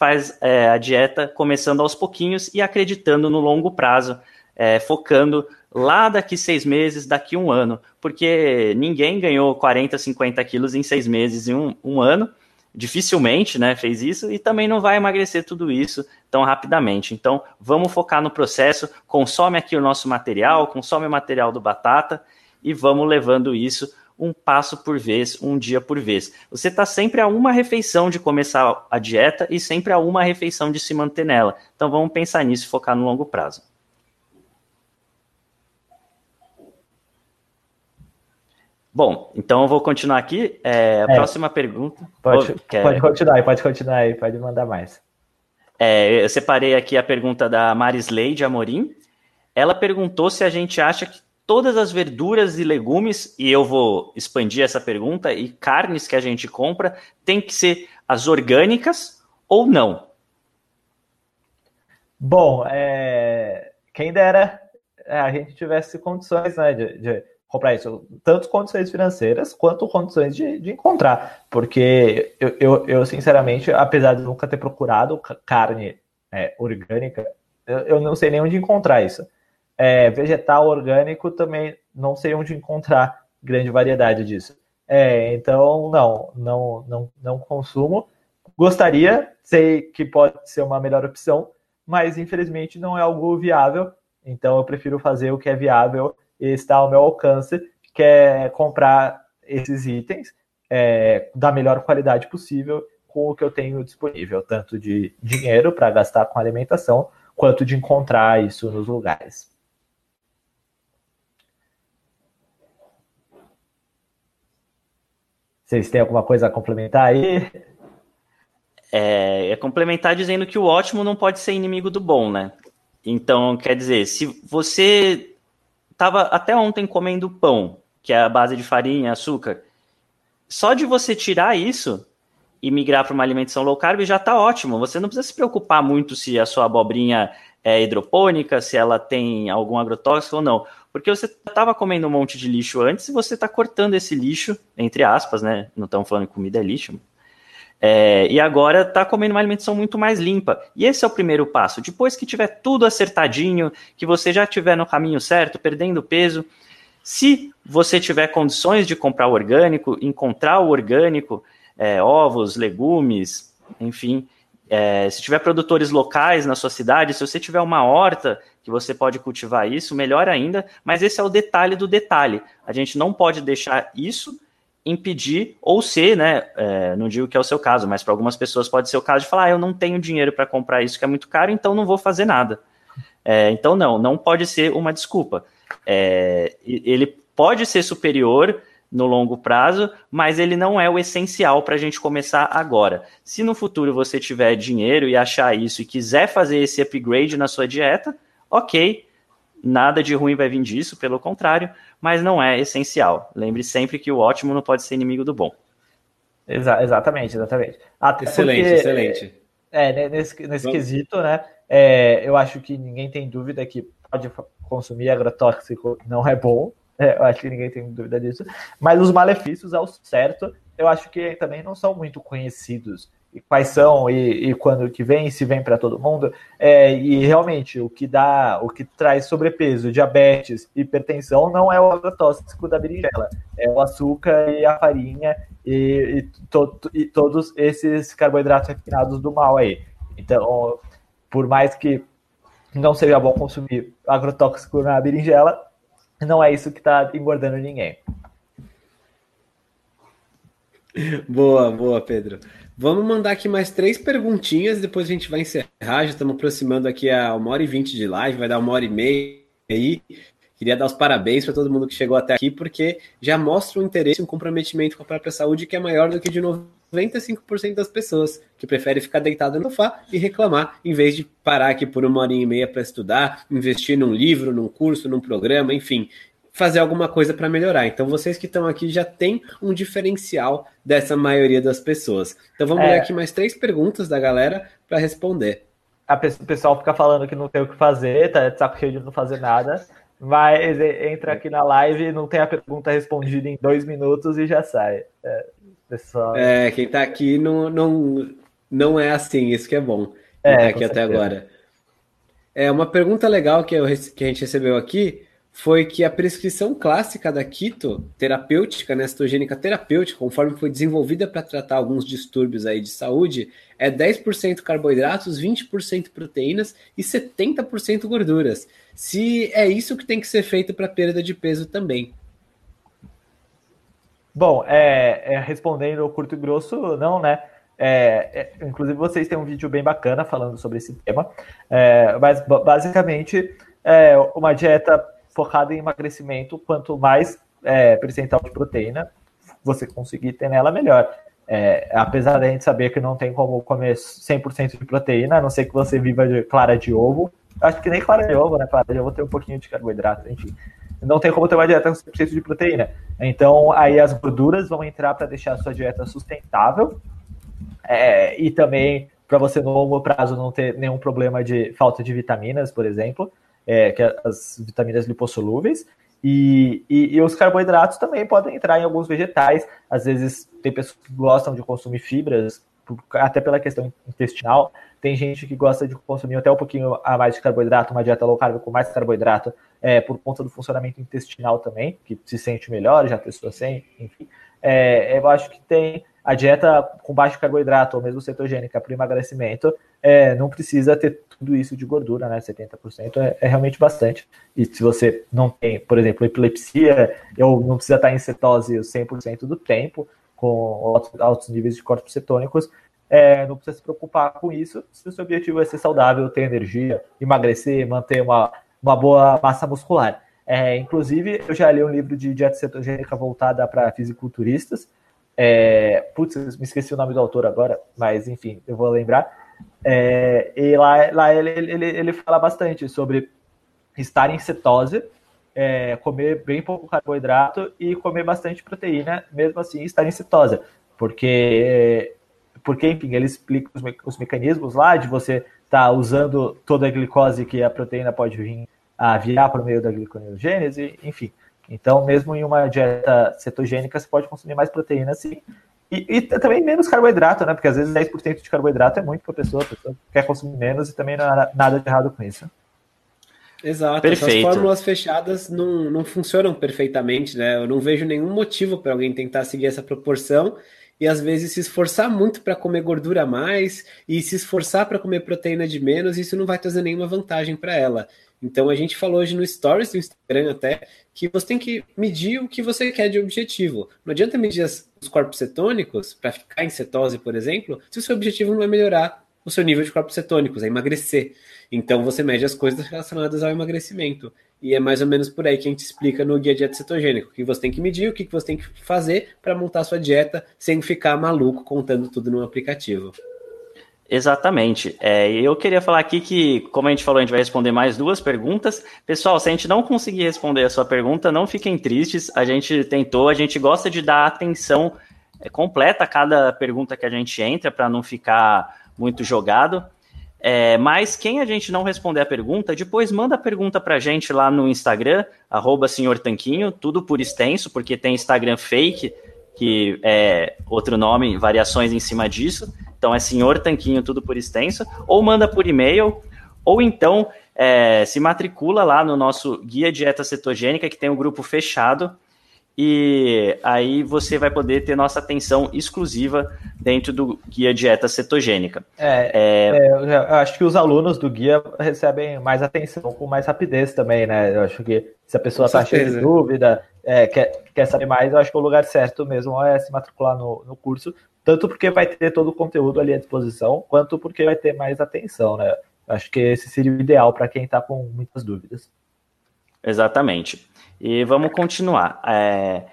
faz é, a dieta começando aos pouquinhos e acreditando no longo prazo, é, focando lá daqui seis meses, daqui um ano, porque ninguém ganhou 40, 50 quilos em seis meses em um, um ano, dificilmente né, fez isso, e também não vai emagrecer tudo isso tão rapidamente. Então, vamos focar no processo, consome aqui o nosso material, consome o material do Batata, e vamos levando isso um passo por vez, um dia por vez. Você está sempre a uma refeição de começar a dieta e sempre a uma refeição de se manter nela. Então vamos pensar nisso e focar no longo prazo. Bom, então eu vou continuar aqui. É, a é, próxima pergunta. Pode, oh, pode continuar, pode continuar aí, pode mandar mais. É, eu separei aqui a pergunta da Marisley Amorim. Ela perguntou se a gente acha que todas as verduras e legumes, e eu vou expandir essa pergunta, e carnes que a gente compra, tem que ser as orgânicas ou não? Bom, é... quem dera é, a gente tivesse condições né, de, de, comprar isso, tanto condições financeiras quanto condições de, de encontrar, porque eu, eu, eu, sinceramente, apesar de nunca ter procurado carne é, orgânica, eu, eu não sei nem onde encontrar isso é, vegetal orgânico também não sei onde encontrar grande variedade disso. É, então, não, não, não, não consumo. Gostaria, sei que pode ser uma melhor opção, mas infelizmente não é algo viável. Então, eu prefiro fazer o que é viável e está ao meu alcance, que é comprar esses itens é, da melhor qualidade possível com o que eu tenho disponível, tanto de dinheiro para gastar com alimentação, quanto de encontrar isso nos lugares. Vocês têm alguma coisa a complementar aí? É, é, complementar dizendo que o ótimo não pode ser inimigo do bom, né? Então, quer dizer, se você estava até ontem comendo pão, que é a base de farinha, açúcar, só de você tirar isso e migrar para uma alimentação low carb já está ótimo. Você não precisa se preocupar muito se a sua abobrinha é hidropônica, se ela tem algum agrotóxico ou não. Porque você estava comendo um monte de lixo antes e você está cortando esse lixo, entre aspas, né? Não estamos falando que comida é lixo. É, e agora está comendo uma alimentação muito mais limpa. E esse é o primeiro passo. Depois que tiver tudo acertadinho, que você já estiver no caminho certo, perdendo peso, se você tiver condições de comprar o orgânico, encontrar o orgânico, é, ovos, legumes, enfim, é, se tiver produtores locais na sua cidade, se você tiver uma horta que você pode cultivar isso, melhor ainda, mas esse é o detalhe do detalhe. A gente não pode deixar isso impedir ou ser, né? É, não digo que é o seu caso, mas para algumas pessoas pode ser o caso de falar, ah, eu não tenho dinheiro para comprar isso que é muito caro, então não vou fazer nada. É, então não, não pode ser uma desculpa. É, ele pode ser superior no longo prazo, mas ele não é o essencial para a gente começar agora. Se no futuro você tiver dinheiro e achar isso e quiser fazer esse upgrade na sua dieta, ok, nada de ruim vai vir disso, pelo contrário, mas não é essencial. Lembre sempre que o ótimo não pode ser inimigo do bom. Exa exatamente, exatamente. Até excelente, porque, excelente. É, né, nesse, nesse quesito, né? É, eu acho que ninguém tem dúvida que pode consumir agrotóxico não é bom, é, eu acho que ninguém tem dúvida disso. Mas os malefícios, ao certo, eu acho que também não são muito conhecidos. E quais são e, e quando que vem, se vem para todo mundo. É, e realmente, o que dá, o que traz sobrepeso, diabetes, hipertensão, não é o agrotóxico da berinjela. É o açúcar e a farinha e, e, to, e todos esses carboidratos refinados do mal aí. Então, por mais que não seja bom consumir agrotóxico na berinjela, não é isso que está engordando ninguém. Boa, boa, Pedro. Vamos mandar aqui mais três perguntinhas, depois a gente vai encerrar. Já estamos aproximando aqui a uma hora e vinte de live, vai dar uma hora e meia aí. Queria dar os parabéns para todo mundo que chegou até aqui, porque já mostra um interesse, um comprometimento com a própria saúde que é maior do que de 95% das pessoas, que preferem ficar deitado no sofá e reclamar, em vez de parar aqui por uma hora e meia para estudar, investir num livro, num curso, num programa, enfim, fazer alguma coisa para melhorar. Então, vocês que estão aqui já têm um diferencial dessa maioria das pessoas. Então, vamos é. ler aqui mais três perguntas da galera para responder. o pessoal fica falando que não tem o que fazer, tá de saco cheio de não fazer nada. Mas entra aqui na live, não tem a pergunta respondida em dois minutos e já sai. É, É, quem tá aqui não, não, não é assim, isso que é bom. É, tá aqui até agora. É, uma pergunta legal que, eu, que a gente recebeu aqui foi que a prescrição clássica da quito terapêutica, né, terapêutica, conforme foi desenvolvida para tratar alguns distúrbios aí de saúde, é 10% carboidratos, 20% proteínas e 70% gorduras. Se é isso que tem que ser feito para perda de peso também. Bom, é, é, respondendo curto e grosso, não, né? É, é, inclusive, vocês têm um vídeo bem bacana falando sobre esse tema. É, mas, basicamente, é uma dieta focada em emagrecimento, quanto mais é, percentual de proteína você conseguir ter nela, melhor. Apesar da gente saber que não tem como comer 100% de proteína, a não ser que você viva de clara de ovo. Acho que nem clara de ovo, né? Clara de ovo tem um pouquinho de carboidrato, enfim. Não tem como ter uma dieta com 100% de proteína. Então, aí as gorduras vão entrar para deixar a sua dieta sustentável é, e também para você no longo prazo não ter nenhum problema de falta de vitaminas, por exemplo é, que as vitaminas lipossolúveis, e, e, e, os carboidratos também podem entrar em alguns vegetais. Às vezes tem pessoas que gostam de consumir fibras, até pela questão intestinal. Tem gente que gosta de consumir até um pouquinho a mais de carboidrato, uma dieta low carb com mais carboidrato, é, por conta do funcionamento intestinal também, que se sente melhor, já testou sem, enfim. É, eu acho que tem a dieta com baixo carboidrato, ou mesmo cetogênica para emagrecimento, é, não precisa ter tudo isso de gordura, né? 70% é, é, realmente bastante. E se você não tem, por exemplo, epilepsia, ou não precisa estar em cetose 100% do tempo, com altos, altos níveis de corpos cetônicos, é, não precisa se preocupar com isso se o seu objetivo é ser saudável, ter energia, emagrecer, manter uma, uma boa massa muscular. É, inclusive, eu já li um livro de dieta cetogênica voltada para fisiculturistas, é, putz, me esqueci o nome do autor agora, mas enfim, eu vou lembrar. É, e lá, lá ele, ele, ele fala bastante sobre estar em cetose, é, comer bem pouco carboidrato e comer bastante proteína, mesmo assim estar em cetose. Porque, porque enfim, ele explica os, me os mecanismos lá de você está usando toda a glicose que a proteína pode vir a virar por meio da gliconeogênese, enfim. Então, mesmo em uma dieta cetogênica, você pode consumir mais proteína, sim. E, e também menos carboidrato, né? Porque às vezes 10% de carboidrato é muito para a pessoa, a pessoa quer consumir menos e também não há nada de errado com isso. Exato, Perfeito. essas fórmulas fechadas não, não funcionam perfeitamente, né? Eu não vejo nenhum motivo para alguém tentar seguir essa proporção e às vezes se esforçar muito para comer gordura a mais e se esforçar para comer proteína de menos, isso não vai trazer nenhuma vantagem para ela. Então a gente falou hoje no Stories do Instagram até que você tem que medir o que você quer de objetivo. Não adianta medir os corpos cetônicos para ficar em cetose, por exemplo, se o seu objetivo não é melhorar o seu nível de corpos cetônicos, é emagrecer. Então você mede as coisas relacionadas ao emagrecimento. E é mais ou menos por aí que a gente explica no guia dieta cetogênico, o que você tem que medir, o que você tem que fazer para montar sua dieta sem ficar maluco contando tudo no aplicativo. Exatamente. É, eu queria falar aqui que, como a gente falou, a gente vai responder mais duas perguntas. Pessoal, se a gente não conseguir responder a sua pergunta, não fiquem tristes. A gente tentou, a gente gosta de dar atenção é, completa a cada pergunta que a gente entra para não ficar muito jogado. É, mas quem a gente não responder a pergunta, depois manda a pergunta para a gente lá no Instagram, arroba senhor Tanquinho, tudo por extenso, porque tem Instagram fake, que é outro nome, variações em cima disso. Então é senhor Tanquinho, tudo por extenso, ou manda por e-mail, ou então é, se matricula lá no nosso Guia Dieta Cetogênica, que tem um grupo fechado, e aí você vai poder ter nossa atenção exclusiva dentro do guia dieta cetogênica. É, é... é eu acho que os alunos do guia recebem mais atenção com mais rapidez também, né? Eu acho que se a pessoa está cheia de dúvida, é, quer, quer saber mais, eu acho que o lugar certo mesmo é se matricular no, no curso, tanto porque vai ter todo o conteúdo ali à disposição, quanto porque vai ter mais atenção, né? Eu acho que esse seria o ideal para quem está com muitas dúvidas. Exatamente. E vamos continuar. É,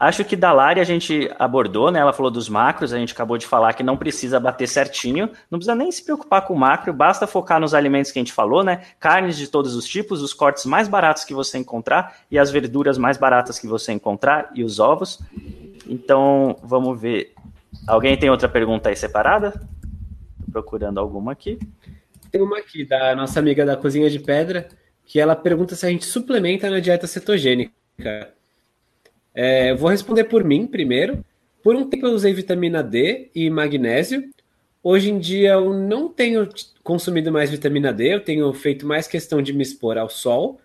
acho que da Lari a gente abordou, né? Ela falou dos macros, a gente acabou de falar que não precisa bater certinho, não precisa nem se preocupar com o macro, basta focar nos alimentos que a gente falou, né? Carnes de todos os tipos, os cortes mais baratos que você encontrar e as verduras mais baratas que você encontrar e os ovos. Então, vamos ver. Alguém tem outra pergunta aí separada? Tô procurando alguma aqui. Tem uma aqui da nossa amiga da Cozinha de Pedra que ela pergunta se a gente suplementa na dieta cetogênica. É, vou responder por mim primeiro. Por um tempo eu usei vitamina D e magnésio. Hoje em dia eu não tenho consumido mais vitamina D, eu tenho feito mais questão de me expor ao sol.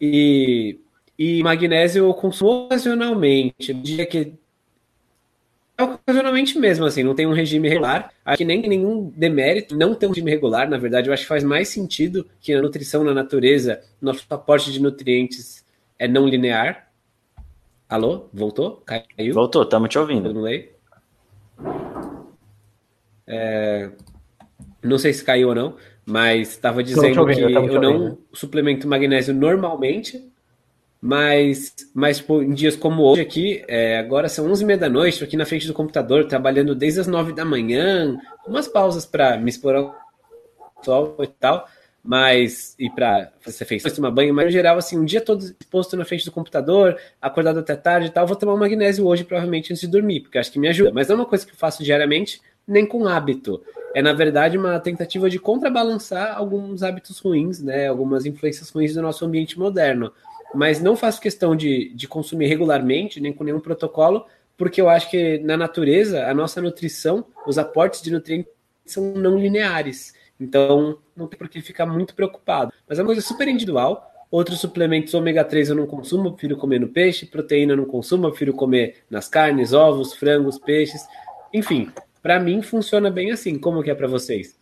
E, e magnésio eu consumo ocasionalmente. No dia que ocasionalmente mesmo, assim, não tem um regime regular. Acho que nem nenhum demérito não ter um regime regular, na verdade, eu acho que faz mais sentido que a nutrição na natureza, nosso aporte de nutrientes é não linear. Alô? Voltou? Caiu? Voltou, estamos te ouvindo. Não É... Não sei se caiu ou não, mas estava dizendo ouvindo, que eu, eu não suplemento magnésio normalmente, mas, mas pô, em dias como hoje aqui, é, agora são 11 e meia da noite, estou aqui na frente do computador, trabalhando desde as 9 da manhã, umas pausas para me expor ao sol e tal, mas, e para fazer fez tomar banho, mas no geral, assim, um dia todo exposto na frente do computador, acordado até tarde e tal, vou tomar um magnésio hoje, provavelmente, antes de dormir, porque acho que me ajuda, mas não é uma coisa que eu faço diariamente, nem com hábito. É, na verdade, uma tentativa de contrabalançar alguns hábitos ruins, né, algumas influências ruins do nosso ambiente moderno mas não faço questão de, de consumir regularmente, nem com nenhum protocolo, porque eu acho que na natureza, a nossa nutrição, os aportes de nutrientes são não lineares. Então, não tem por que ficar muito preocupado. Mas é uma coisa super individual. Outros suplementos ômega 3 eu não consumo, prefiro comer no peixe. Proteína eu não consumo, prefiro comer nas carnes, ovos, frangos, peixes. Enfim, para mim funciona bem assim. Como que é para vocês?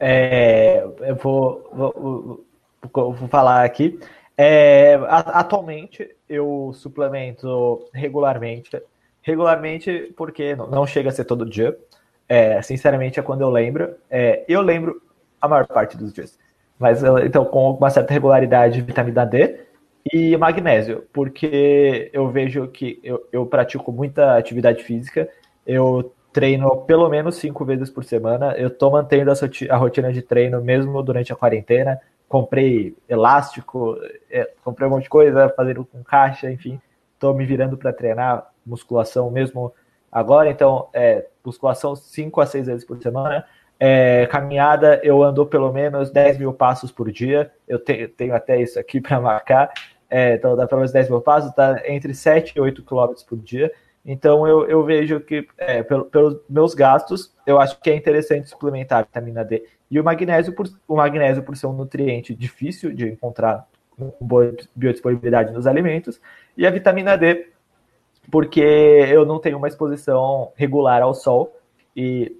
É, eu vou, vou, vou, vou falar aqui. É, atualmente eu suplemento regularmente. Regularmente porque não chega a ser todo dia. É, sinceramente é quando eu lembro. É, eu lembro a maior parte dos dias. Mas então com uma certa regularidade vitamina D e magnésio, porque eu vejo que eu, eu pratico muita atividade física. Eu treino pelo menos cinco vezes por semana. Eu estou mantendo a rotina de treino mesmo durante a quarentena comprei elástico, é, comprei um monte de coisa, fazendo com caixa, enfim, estou me virando para treinar musculação mesmo agora, então é, musculação 5 a 6 vezes por semana, É, caminhada, eu ando pelo menos 10 mil passos por dia. Eu te, tenho até isso aqui para marcar. É, então dá pelo menos 10 mil passos, tá entre 7 e 8 quilômetros por dia. Então eu, eu vejo que, é, pelo, pelos meus gastos, eu acho que é interessante suplementar a vitamina D. E o magnésio, por, o magnésio, por ser um nutriente difícil de encontrar boa biodisponibilidade nos alimentos, e a vitamina D, porque eu não tenho uma exposição regular ao sol e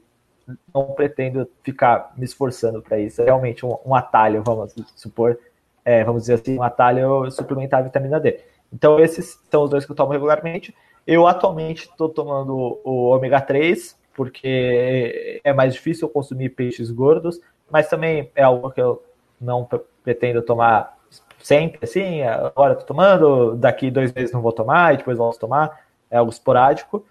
não pretendo ficar me esforçando para isso. É realmente um, um, atalho, vamos supor, é, vamos dizer assim, um atalho suplementar a vitamina D. Então, esses são os dois que eu tomo regularmente. Eu atualmente estou tomando o ômega 3, porque é mais difícil consumir peixes gordos, mas também é algo que eu não pretendo tomar sempre, assim, agora estou tomando, daqui dois meses não vou tomar, e depois a tomar, é algo esporádico.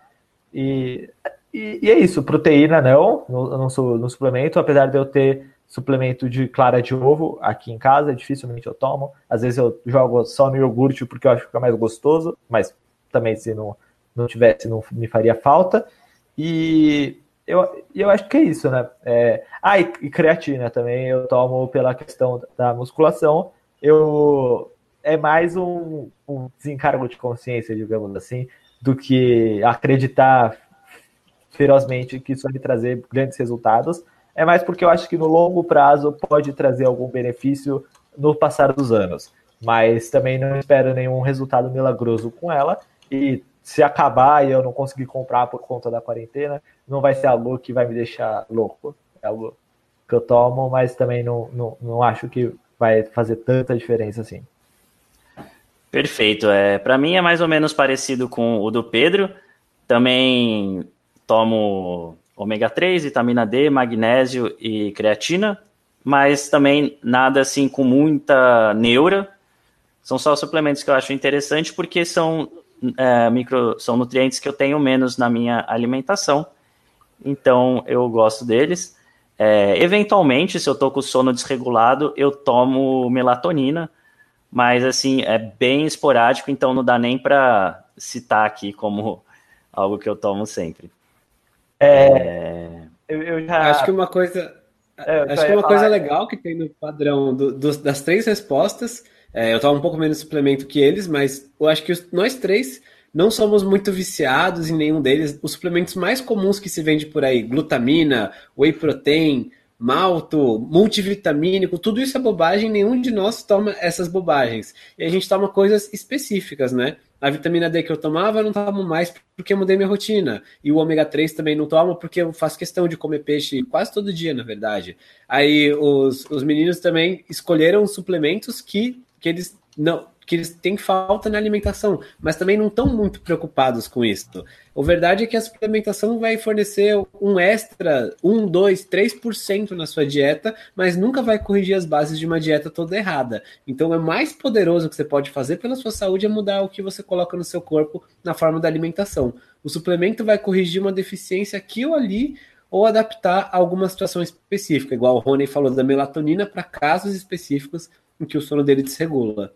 E, e, e é isso, proteína não, não, não, sou, suplemento, apesar de eu ter suplemento de clara de ovo aqui em casa, dificilmente eu tomo. Às vezes eu jogo só no iogurte porque eu acho que fica mais gostoso, mas também se não, não tivesse não me faria falta. E eu, eu acho que é isso, né? É, ah, e, e creatina também eu tomo pela questão da musculação. Eu é mais um, um desencargo de consciência, digamos assim, do que acreditar ferozmente que isso vai me trazer grandes resultados. É mais porque eu acho que no longo prazo pode trazer algum benefício no passar dos anos. Mas também não espero nenhum resultado milagroso com ela. E se acabar e eu não conseguir comprar por conta da quarentena, não vai ser algo que vai me deixar louco. É algo que eu tomo, mas também não, não, não acho que vai fazer tanta diferença assim. Perfeito. É, Para mim é mais ou menos parecido com o do Pedro. Também tomo ômega 3, vitamina D, magnésio e creatina, mas também nada assim com muita neura. São só suplementos que eu acho interessante porque são é, micro, são nutrientes que eu tenho menos na minha alimentação, então eu gosto deles. É, eventualmente, se eu tô com o sono desregulado, eu tomo melatonina, mas assim, é bem esporádico, então não dá nem para citar aqui como algo que eu tomo sempre. É, é... Eu, eu já... Acho que uma coisa, é, acho que uma falar... coisa legal que tem no padrão do, do, das três respostas é, eu tomo um pouco menos suplemento que eles, mas eu acho que os, nós três não somos muito viciados em nenhum deles. Os suplementos mais comuns que se vende por aí, glutamina, whey protein, malto, multivitamínico, tudo isso é bobagem, nenhum de nós toma essas bobagens. E a gente toma coisas específicas, né? A vitamina D que eu tomava, eu não tomo mais porque eu mudei minha rotina. E o ômega 3 também não tomo porque eu faço questão de comer peixe quase todo dia, na verdade. Aí os, os meninos também escolheram suplementos que que eles não que eles têm falta na alimentação, mas também não estão muito preocupados com isso. A verdade é que a suplementação vai fornecer um extra, 1, 2, 3% na sua dieta, mas nunca vai corrigir as bases de uma dieta toda errada. Então, é mais poderoso que você pode fazer pela sua saúde é mudar o que você coloca no seu corpo na forma da alimentação. O suplemento vai corrigir uma deficiência aqui ou ali, ou adaptar a alguma situação específica, igual o Rony falou da melatonina para casos específicos em que o sono dele desregula.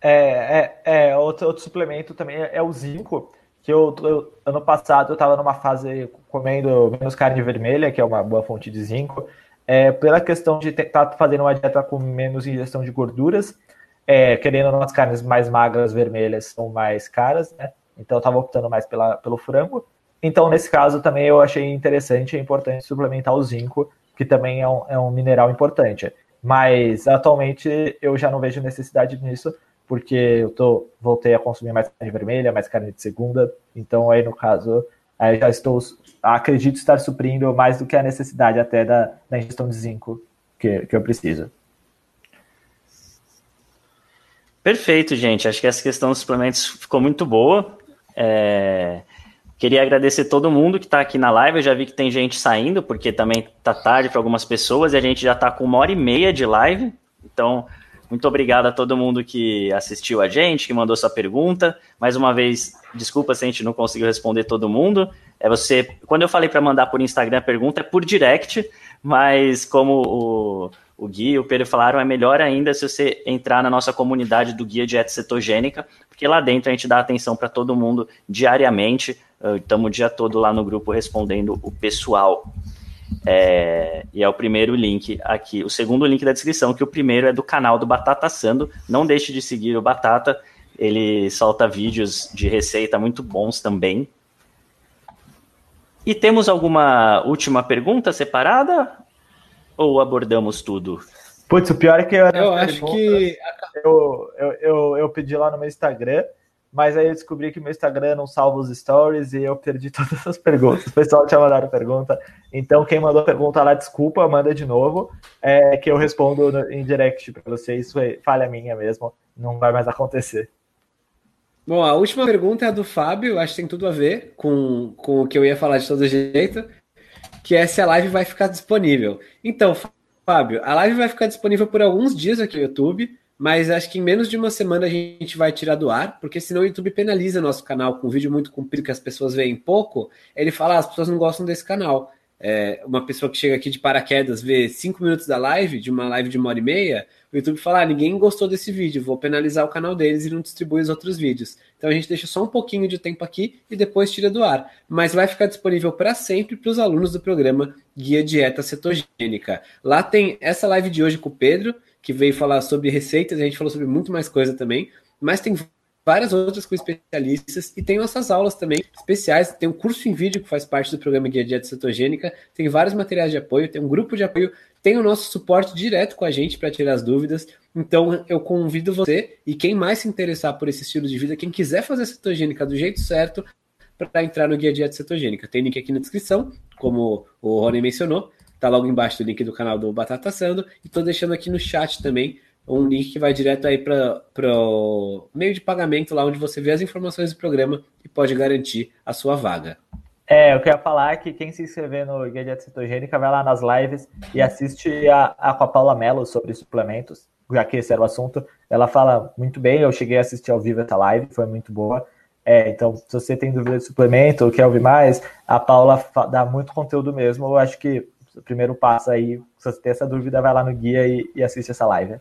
É, é, é outro, outro suplemento também é, é o zinco, que eu, eu, ano passado eu estava numa fase comendo menos carne vermelha, que é uma boa fonte de zinco, é, pela questão de estar tá fazendo uma dieta com menos ingestão de gorduras, é, querendo umas carnes mais magras, vermelhas, são mais caras, né? Então eu estava optando mais pela, pelo frango. Então, nesse caso, também eu achei interessante e importante suplementar o zinco, que também é um, é um mineral importante. Mas atualmente eu já não vejo necessidade nisso, porque eu tô, voltei a consumir mais carne vermelha, mais carne de segunda. Então aí no caso, aí já estou, acredito estar suprindo mais do que a necessidade até da, da ingestão de zinco que, que eu preciso. Perfeito, gente. Acho que essa questão dos suplementos ficou muito boa. É... Queria agradecer todo mundo que está aqui na live. Eu já vi que tem gente saindo, porque também está tarde para algumas pessoas e a gente já está com uma hora e meia de live. Então, muito obrigado a todo mundo que assistiu a gente, que mandou sua pergunta. Mais uma vez, desculpa se a gente não conseguiu responder todo mundo. É você, quando eu falei para mandar por Instagram a pergunta, é por direct, mas como o, o Gui e o Pedro falaram, é melhor ainda se você entrar na nossa comunidade do Guia Dieta Cetogênica, porque lá dentro a gente dá atenção para todo mundo diariamente. Estamos o dia todo lá no grupo respondendo o pessoal. É, e é o primeiro link aqui, o segundo link da descrição, que o primeiro é do canal do Batata Sando. Não deixe de seguir o Batata, ele solta vídeos de receita muito bons também. E temos alguma última pergunta separada? Ou abordamos tudo? Putz, o pior é que eu, eu acho que eu, eu, eu, eu pedi lá no meu Instagram mas aí eu descobri que meu Instagram não salva os stories e eu perdi todas as perguntas. O pessoal tinha mandado pergunta. Então, quem mandou pergunta lá, desculpa, manda de novo, é, que eu respondo em direct para vocês. Isso é falha minha mesmo, não vai mais acontecer. Bom, a última pergunta é a do Fábio, acho que tem tudo a ver com, com o que eu ia falar de todo jeito, que é se a live vai ficar disponível. Então, Fábio, a live vai ficar disponível por alguns dias aqui no YouTube mas acho que em menos de uma semana a gente vai tirar do ar, porque senão o YouTube penaliza nosso canal com um vídeo muito comprido que as pessoas veem pouco. Ele fala, ah, as pessoas não gostam desse canal. É, uma pessoa que chega aqui de paraquedas vê cinco minutos da live, de uma live de uma hora e meia, YouTube fala, ah, ninguém gostou desse vídeo, vou penalizar o canal deles e não distribui os outros vídeos. Então a gente deixa só um pouquinho de tempo aqui e depois tira do ar. Mas vai ficar disponível para sempre para os alunos do programa Guia Dieta Cetogênica. Lá tem essa live de hoje com o Pedro, que veio falar sobre receitas, a gente falou sobre muito mais coisa também, mas tem várias outras com especialistas e tem nossas aulas também especiais. Tem um curso em vídeo que faz parte do programa Guia Dieta Cetogênica, tem vários materiais de apoio, tem um grupo de apoio, tem o nosso suporte direto com a gente para tirar as dúvidas. Então eu convido você e quem mais se interessar por esse estilo de vida, quem quiser fazer cetogênica do jeito certo, para entrar no Guia Dieta Cetogênica. Tem link aqui na descrição, como o Rony mencionou. Tá logo embaixo do link do canal do Batata Sando. E tô deixando aqui no chat também um link que vai direto aí para o meio de pagamento, lá onde você vê as informações do programa e pode garantir a sua vaga. É, eu queria falar que quem se inscrever no Guia Dieta Cetogênica vai lá nas lives e assiste a, a com a Paula Mello sobre suplementos, já que esse era o assunto. Ela fala muito bem, eu cheguei a assistir ao vivo essa live, foi muito boa. É, então, se você tem dúvida de suplemento ou quer ouvir mais, a Paula dá muito conteúdo mesmo. Eu acho que o primeiro passo aí, se você tem essa dúvida, vai lá no guia e, e assiste essa live.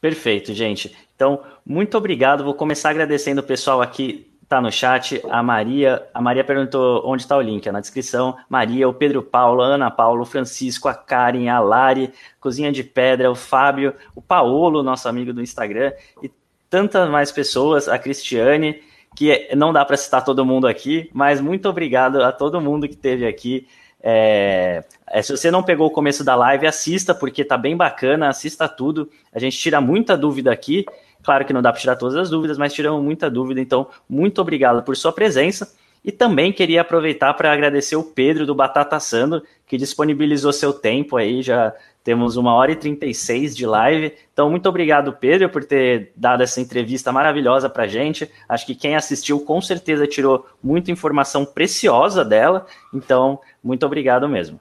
Perfeito, gente. Então, muito obrigado. Vou começar agradecendo o pessoal aqui tá no chat. A Maria, a Maria perguntou onde está o link, é na descrição. Maria, o Pedro Paulo, a Ana Paulo, o Francisco, a Karen, a Lari, Cozinha de Pedra, o Fábio, o Paolo, nosso amigo do Instagram, e tantas mais pessoas, a Cristiane, que não dá para citar todo mundo aqui, mas muito obrigado a todo mundo que esteve aqui. É, é, se você não pegou o começo da live, assista, porque tá bem bacana, assista tudo. A gente tira muita dúvida aqui. Claro que não dá para tirar todas as dúvidas, mas tiramos muita dúvida. Então, muito obrigado por sua presença. E também queria aproveitar para agradecer o Pedro do Batata Sando, que disponibilizou seu tempo aí, já temos uma hora e 36 de live. Então, muito obrigado, Pedro, por ter dado essa entrevista maravilhosa para gente. Acho que quem assistiu com certeza tirou muita informação preciosa dela. Então, muito obrigado mesmo.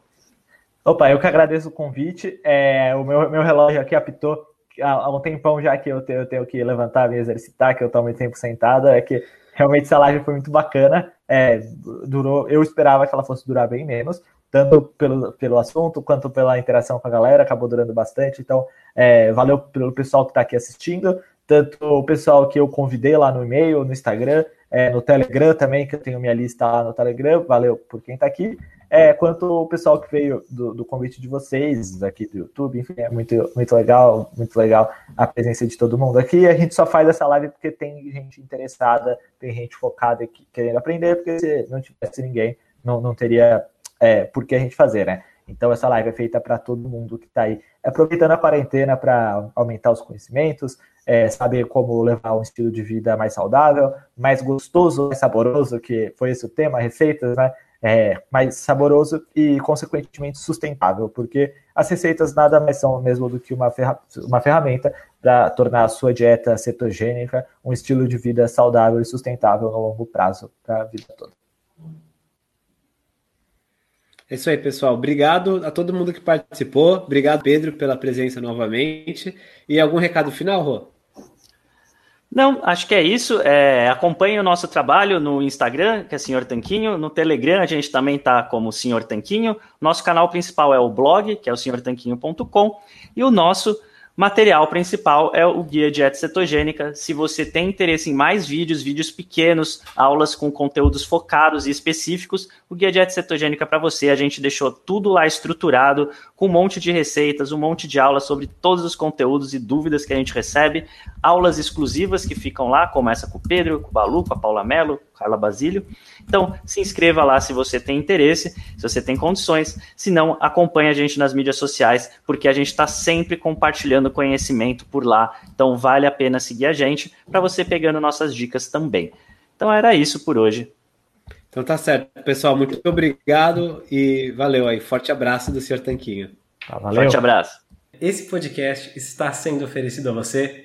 Opa, eu que agradeço o convite. É, o meu, meu relógio aqui apitou há um tempão já que eu tenho, eu tenho que levantar, me exercitar, que eu estou muito tempo sentado. É que realmente essa live foi muito bacana. É, durou, eu esperava que ela fosse durar bem menos, tanto pelo, pelo assunto quanto pela interação com a galera, acabou durando bastante. Então, é, valeu pelo pessoal que está aqui assistindo, tanto o pessoal que eu convidei lá no e-mail, no Instagram, é, no Telegram também, que eu tenho minha lista lá no Telegram, valeu por quem está aqui, é, quanto o pessoal que veio do, do, convite de vocês aqui do YouTube, enfim, é muito, muito legal, muito legal a presença de todo mundo aqui. A gente só faz essa live porque tem gente interessada, tem gente focada e querendo aprender, porque se não tivesse ninguém, não, não teria é, por que a gente fazer, né? Então essa live é feita para todo mundo que está aí aproveitando a quarentena para aumentar os conhecimentos, é, saber como levar um estilo de vida mais saudável, mais gostoso, mais saboroso, que foi esse o tema, receitas, né? É, mais saboroso e, consequentemente, sustentável, porque as receitas nada mais são mesmo do que uma, ferra uma ferramenta para tornar a sua dieta cetogênica um estilo de vida saudável e sustentável no longo prazo para a vida toda. É isso aí, pessoal. Obrigado a todo mundo que participou. Obrigado, Pedro, pela presença novamente. E algum recado final, Rô? Não, acho que é isso. É, acompanhe o nosso trabalho no Instagram, que é Senhor Tanquinho. No Telegram, a gente também está como Senhor Tanquinho. Nosso canal principal é o blog, que é o senhortanquinho.com. E o nosso material principal é o guia dieta cetogênica. Se você tem interesse em mais vídeos, vídeos pequenos, aulas com conteúdos focados e específicos, o guia dieta cetogênica para você. A gente deixou tudo lá estruturado, com um monte de receitas, um monte de aulas sobre todos os conteúdos e dúvidas que a gente recebe, aulas exclusivas que ficam lá, começa com o Pedro, com o Balu, com a Paula Mello, Carla Basílio. Então, se inscreva lá se você tem interesse, se você tem condições. Se não, acompanhe a gente nas mídias sociais, porque a gente está sempre compartilhando conhecimento por lá. Então, vale a pena seguir a gente para você pegando nossas dicas também. Então, era isso por hoje. Então tá certo. Pessoal, muito obrigado e valeu aí. Forte abraço do Sr. Tanquinho. Ah, valeu. Forte abraço. Esse podcast está sendo oferecido a você